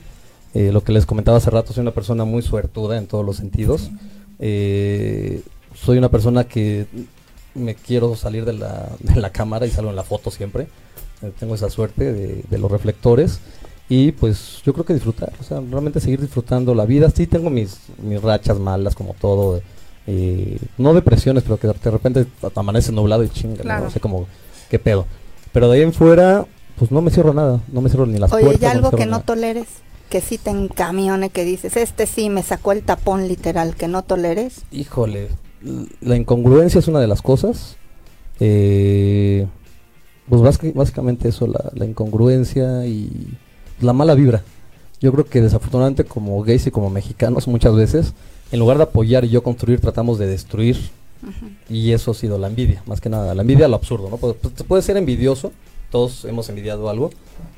Eh, lo que les comentaba hace rato, soy una persona muy suertuda en todos los sentidos. Eh, soy una persona que me quiero salir de la, [LAUGHS] de la cámara y salgo en la foto siempre. Eh, tengo esa suerte de, de los reflectores. Y pues yo creo que disfrutar, o sea, realmente seguir disfrutando la vida. Sí tengo mis, mis rachas malas, como todo. eh, no depresiones, pero que de repente amanece nublado y chinga, Claro. no sé cómo, qué pedo. Pero de ahí en fuera, pues no me cierro nada, no me cierro ni las Oye, puertas. ¿y no me algo que no toleres? Que sí te encamione, que dices, este sí me sacó el tapón literal, que no toleres. Híjole, la incongruencia es una de las cosas. Eh, pues básicamente, eso, la, la incongruencia y la mala vibra. Yo creo que desafortunadamente como gays y como mexicanos muchas veces, en lugar de apoyar y yo construir, tratamos de destruir. Y eso ha sido la envidia, más que nada. La envidia, lo absurdo, ¿no? Puede, puede ser envidioso, todos hemos envidiado algo,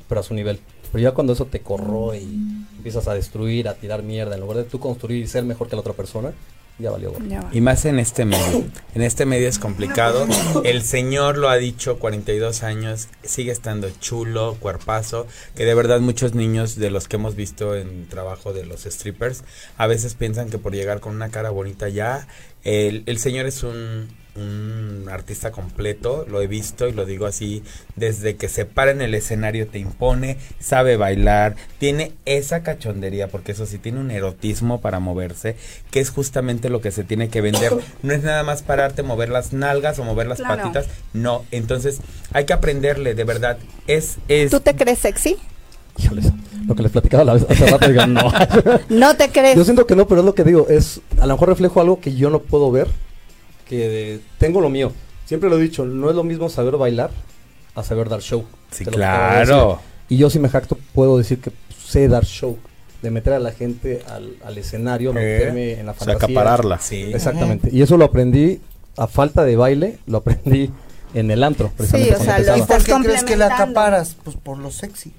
pero a su nivel. Pero ya cuando eso te corroe y empiezas a destruir, a tirar mierda, en lugar de tú construir y ser mejor que la otra persona, ya valió. Ya va. Y más en este medio. En este medio es complicado. El señor lo ha dicho, 42 años, sigue estando chulo, cuerpazo, que de verdad muchos niños de los que hemos visto en trabajo de los strippers, a veces piensan que por llegar con una cara bonita ya, el, el señor es un, un artista completo, lo he visto y lo digo así, desde que se para en el escenario te impone, sabe bailar, tiene esa cachondería, porque eso sí, tiene un erotismo para moverse, que es justamente lo que se tiene que vender. No es nada más pararte, mover las nalgas o mover las Claro. patitas, no, entonces hay que aprenderle, de verdad, es... es ¿Tú te crees sexy? Híjoles, lo que les platicaba la vez hace rato, digan, no. [LAUGHS] No te crees. Yo siento que no, pero es lo que digo, es a lo mejor reflejo algo que yo no puedo ver, que de- tengo lo mío. Siempre lo he dicho, no es lo mismo saber bailar a saber dar show. Sí, claro. Y yo si me jacto puedo decir que sé dar show, de meter a la gente al, al escenario, Eh, meterme en la O sea, fantasía. acapararla. Sí. Exactamente. Y eso lo aprendí a falta de baile, lo aprendí en el antro, precisamente o cuando sea, lo ¿Y por qué crees que la acaparas? Pues por lo sexy.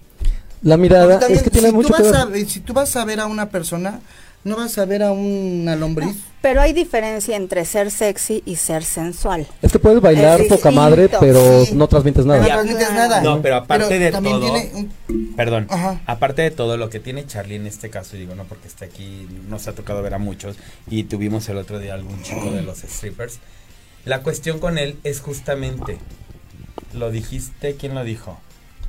La mirada también, es que tiene si mucho tú que vas ver. a ver- si tú vas a ver a una persona, no vas a ver a una lombriz. Pero hay diferencia entre ser sexy y ser sensual. Es que puedes bailar Es poca madre, pero sí. no transmites No nada. transmites nada. No, pero aparte de también todo- tiene un- Perdón, Ajá. aparte de todo lo que tiene Charlie en este caso, digo, no porque esté aquí, nos ha tocado ver a muchos y tuvimos el otro día algún chico de los strippers. La cuestión con él es justamente, lo dijiste, ¿quién lo dijo?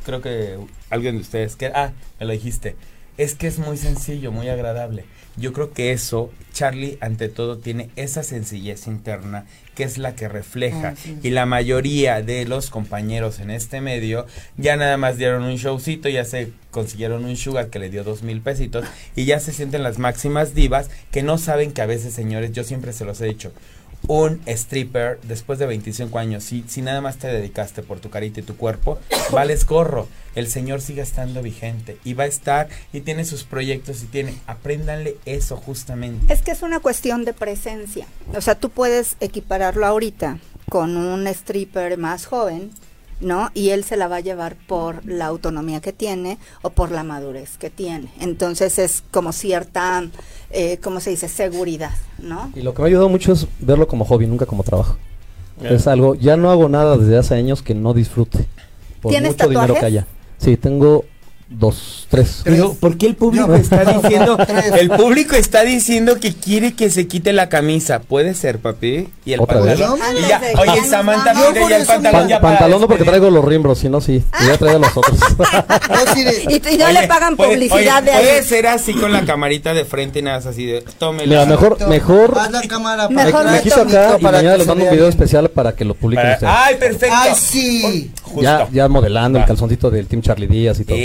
Creo que alguien de ustedes, que, ah, me lo dijiste, es que es muy sencillo, muy agradable. Yo creo que eso, Charlie, ante todo, tiene esa sencillez interna que es la que refleja. Ah, sí. Y la mayoría de los compañeros en este medio ya nada más dieron un showcito, ya se consiguieron un sugar que le dio dos mil pesitos y ya se sienten las máximas divas que no saben que a veces, señores, yo siempre se los he dicho, un stripper después de 25 años, si, si nada más te dedicaste por tu carita y tu cuerpo, [COUGHS] vales gorro. El señor sigue estando vigente y va a estar y tiene sus proyectos y tiene, apréndanle eso justamente. Es que es una cuestión de presencia. O sea, tú puedes equipararlo ahorita con un stripper más joven, ¿no? Y él se la va a llevar por la autonomía que tiene o por la madurez que tiene. Entonces es como cierta, eh, ¿cómo se dice? Seguridad, ¿no? Y lo que me ha ayudado mucho es verlo como hobby, nunca como trabajo. Es algo, ya no hago nada desde hace años que no disfrute. Por ¿Tienes mucho dinero tatuajes? que haya. Sí, tengo dos, tres. Pero, ¿por qué el público está diciendo, [LAUGHS] el público está diciendo que quiere que se quite la camisa? Puede ser, papi. Y el ¿Otra vez? pantalón. Ándale, Y ya, oye, Samantha, mira ya el pantalón ya pantalón no porque traigo los rimbros, si no, sí. Y ya traía los otros. [LAUGHS] Y, y no Oye, le pagan puede- publicidad oye, de Puede ahí. ser así con la camarita de frente y nada más así de, tómela. Mira, mejor, mejor Haz la cámara Mejor me, quito acá y para mañana les mando un video especial para que lo publiquen ustedes. Ay, perfecto. Ay, sí. Ya, ya modelando el calzoncito del Team Charlie Díaz y todo.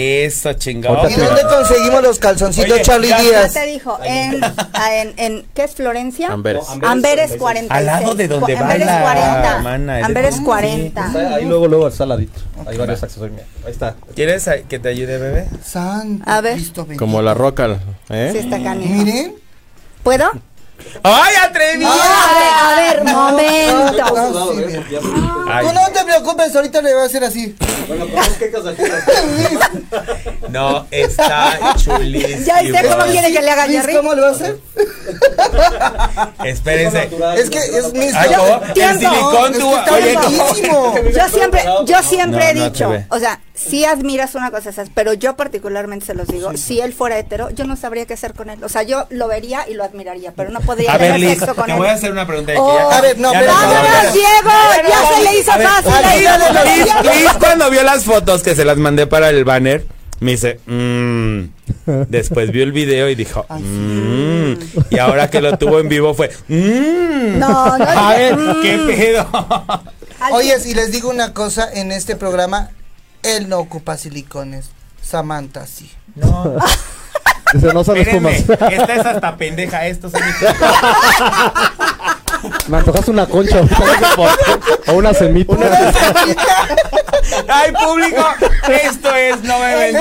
Ahorita ¿Y dónde conseguimos los calzoncitos Oye, Charlie ya- Ya Díaz? te dijo, en, ah, en, en- ¿qué es Florencia? Amberes. Amberes 46. Al lado de donde va Amberes la 40. mana, es de- Amberes Sí. 40. Está ahí luego, luego está al ladito. Hay varios accesorios. Ahí está. ¿Quieres que te ayude, bebé? Santo A ver. Cristo. Como la roca, ¿eh? Sí, está canijo. Miren. ¿Puedo? ¡Ay, atrevido! a ver, a ver, momento. Ay, Tú no te preocupes, ahorita le voy a hacer así. [LAUGHS] no, está chulísimo. Ya sé cómo quiere que le haga Jerry. ¿Cómo lo va a hacer? [LAUGHS] Espérense. Es que es mi. El silicón Es tú. [LAUGHS] Yo siempre, yo siempre No, he no te dicho, o sea, si admiras una cosa esas, pero yo particularmente se los digo, si él fuera hetero, yo no sabría qué hacer con él. O sea, yo lo vería y lo admiraría, pero no podría tener sexo con te él. voy a hacer una pregunta. que Oh. ya- A ver, no, ya pero- me no, acabo de- ¡Vámonos, Diego! ¡Ya se le hizo fácil! Liz, cuando vio las fotos que se las mandé para el banner, me dice, mmm. Después vio el video y dijo, mmm. Y ahora que lo tuvo en vivo fue, mmm. No, no A ver, ¿qué pedo? Oye, si les digo una cosa, en este programa, él no ocupa silicones. Samantha sí. No, [LAUGHS] Dice, no sabes espérenme, espumas. esta es hasta pendeja, esto son. [LAUGHS] Me antojaste una concha o una semita. [LAUGHS] ¡Ay, público! Esto es No Me Ven.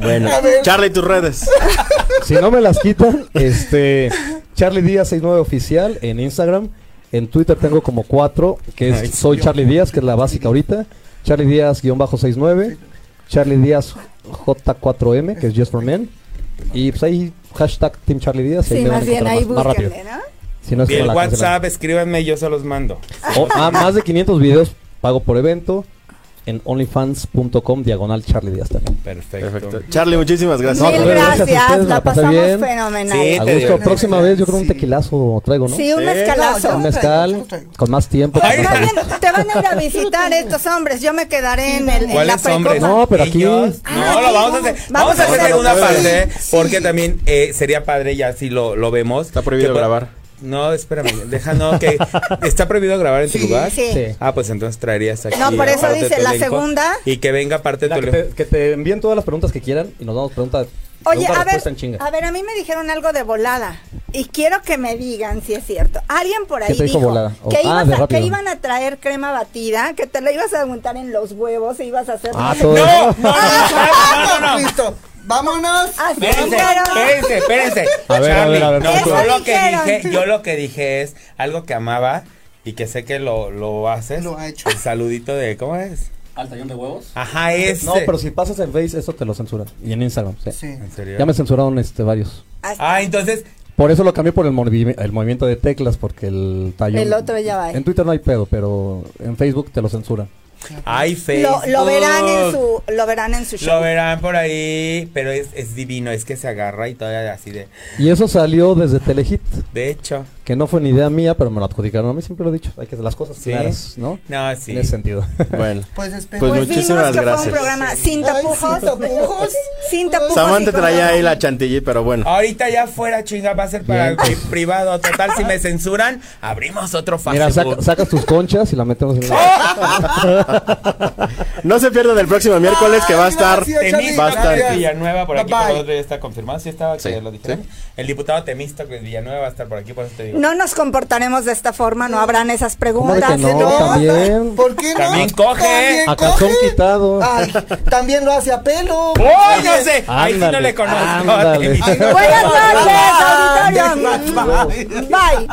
Bueno, Charlie, tus redes. si no me las quitan, este Charlie Díaz 69 oficial en Instagram, en Twitter tengo como cuatro, que es Ay, soy Charlie Díaz, que es la básica ahorita, Charlie Díaz guion bajo 69, Charlie Díaz J4M, que es Just for Men, y pues ahí hashtag Team Charlie Díaz. Sí, más bien ahí más, más rápido. búsquenle, ¿no? Si no es Y el cancelan. WhatsApp, escríbanme, yo se los mando. O- ah, más de 500 videos pago por evento en onlyfans.com diagonal Charlie Díaz también. Perfecto. Perfecto. Charlie, muchísimas gracias. Mil gracias la pasamos bien. fenomenal. Sí, A te gusto, digo. próxima vez yo creo un Sí. tequilazo traigo, ¿no? Sí, un Sí. mezcalazo. No, Un mezcal, traigo, yo traigo. con más tiempo. con más te van a ir a visitar estos hombres. Yo me quedaré en, el, en. No, pero aquí- Ellos- Ah, No, lo vamos a hacer. vamos Vamos a hacer segunda parte, Sí. porque también eh, sería padre ya si lo, lo vemos. Está prohibido grabar. No, espérame, deja no, que está prohibido grabar en tu lugar. Sí. Ah, pues entonces traerías aquí. No, por eso dice la segunda. Y que venga parte de tu que, te, que te envíen todas las preguntas que quieran y nos damos preguntas. Oye, a ver, a ver, a mí me dijeron algo de volada y quiero que me digan si es cierto. Alguien por ahí ¿Qué te dijo dijo volada? Que, ah, ibas de a- rápido. que iban a traer crema batida, que te la ibas a untar en los huevos e ibas a hacer Ah, qué. No, no, no, ¡Ah, no, no, no. Cristo! ¡Vámonos! Así Espérense, espérense, espérense. A ver, a Charlie, ver, a ver, no, yo lo que dije, yo lo que dije es algo que amaba y que sé que lo, lo haces. Lo ha hecho. El saludito de, ¿cómo es? ¿Al tallón de huevos? Ajá, ese. No, pero si pasas en Face, eso te lo censuran. Y en Instagram, sí. Sí. ¿En serio? Ya me censuraron este, varios. Así. Ah, entonces, Por eso lo cambié por el, movi- el movimiento de teclas, porque el tallón... El otro ya va. En Twitter no hay pedo, pero en Facebook te lo censuran. Hay Lo, Facebook. lo verán en su lo verán en su show. Lo verán por ahí, pero es, es divino, es que se agarra y todavía así de... Y eso salió desde Telehit, De hecho, que no fue ni idea mía, pero me lo adjudicaron. A mí siempre lo he dicho, hay que hacer las cosas Sí. claras, ¿no? no, sí. En ese sentido. [LAUGHS] Bueno. Pues espero. Pues Pues muchísimas vimos que gracias. fue un programa sin Ay, tapujos. sin tapujos. Sin tapujos. Samantha traía ahí la chantilly, pero bueno. Ahorita ya fuera, chinga, va a ser para Bien, el privado. Total, si me censuran, abrimos otro Mira, Facebook. saca- sacas tus conchas y la metemos en la... [LAUGHS] No se pierdan el próximo miércoles que va a Ay, estar. Temístocles Va a estar- Villanueva por aquí, por el otro día está confirmado, sí estaba, que Sí, lo dijeron. sí. El diputado Temístocles Villanueva va a estar por aquí, por eso te digo. No nos comportaremos de esta forma, no habrán esas ¿Cómo de preguntas. que no? también. ¿Por qué no? También coge. También A calzón coge. quitado. Ay, también lo hace a pelo. ¡Oh, no sé! Ahí sí no le conozco. ándale. Temístocles. Buenas noches, auditorio. Bye.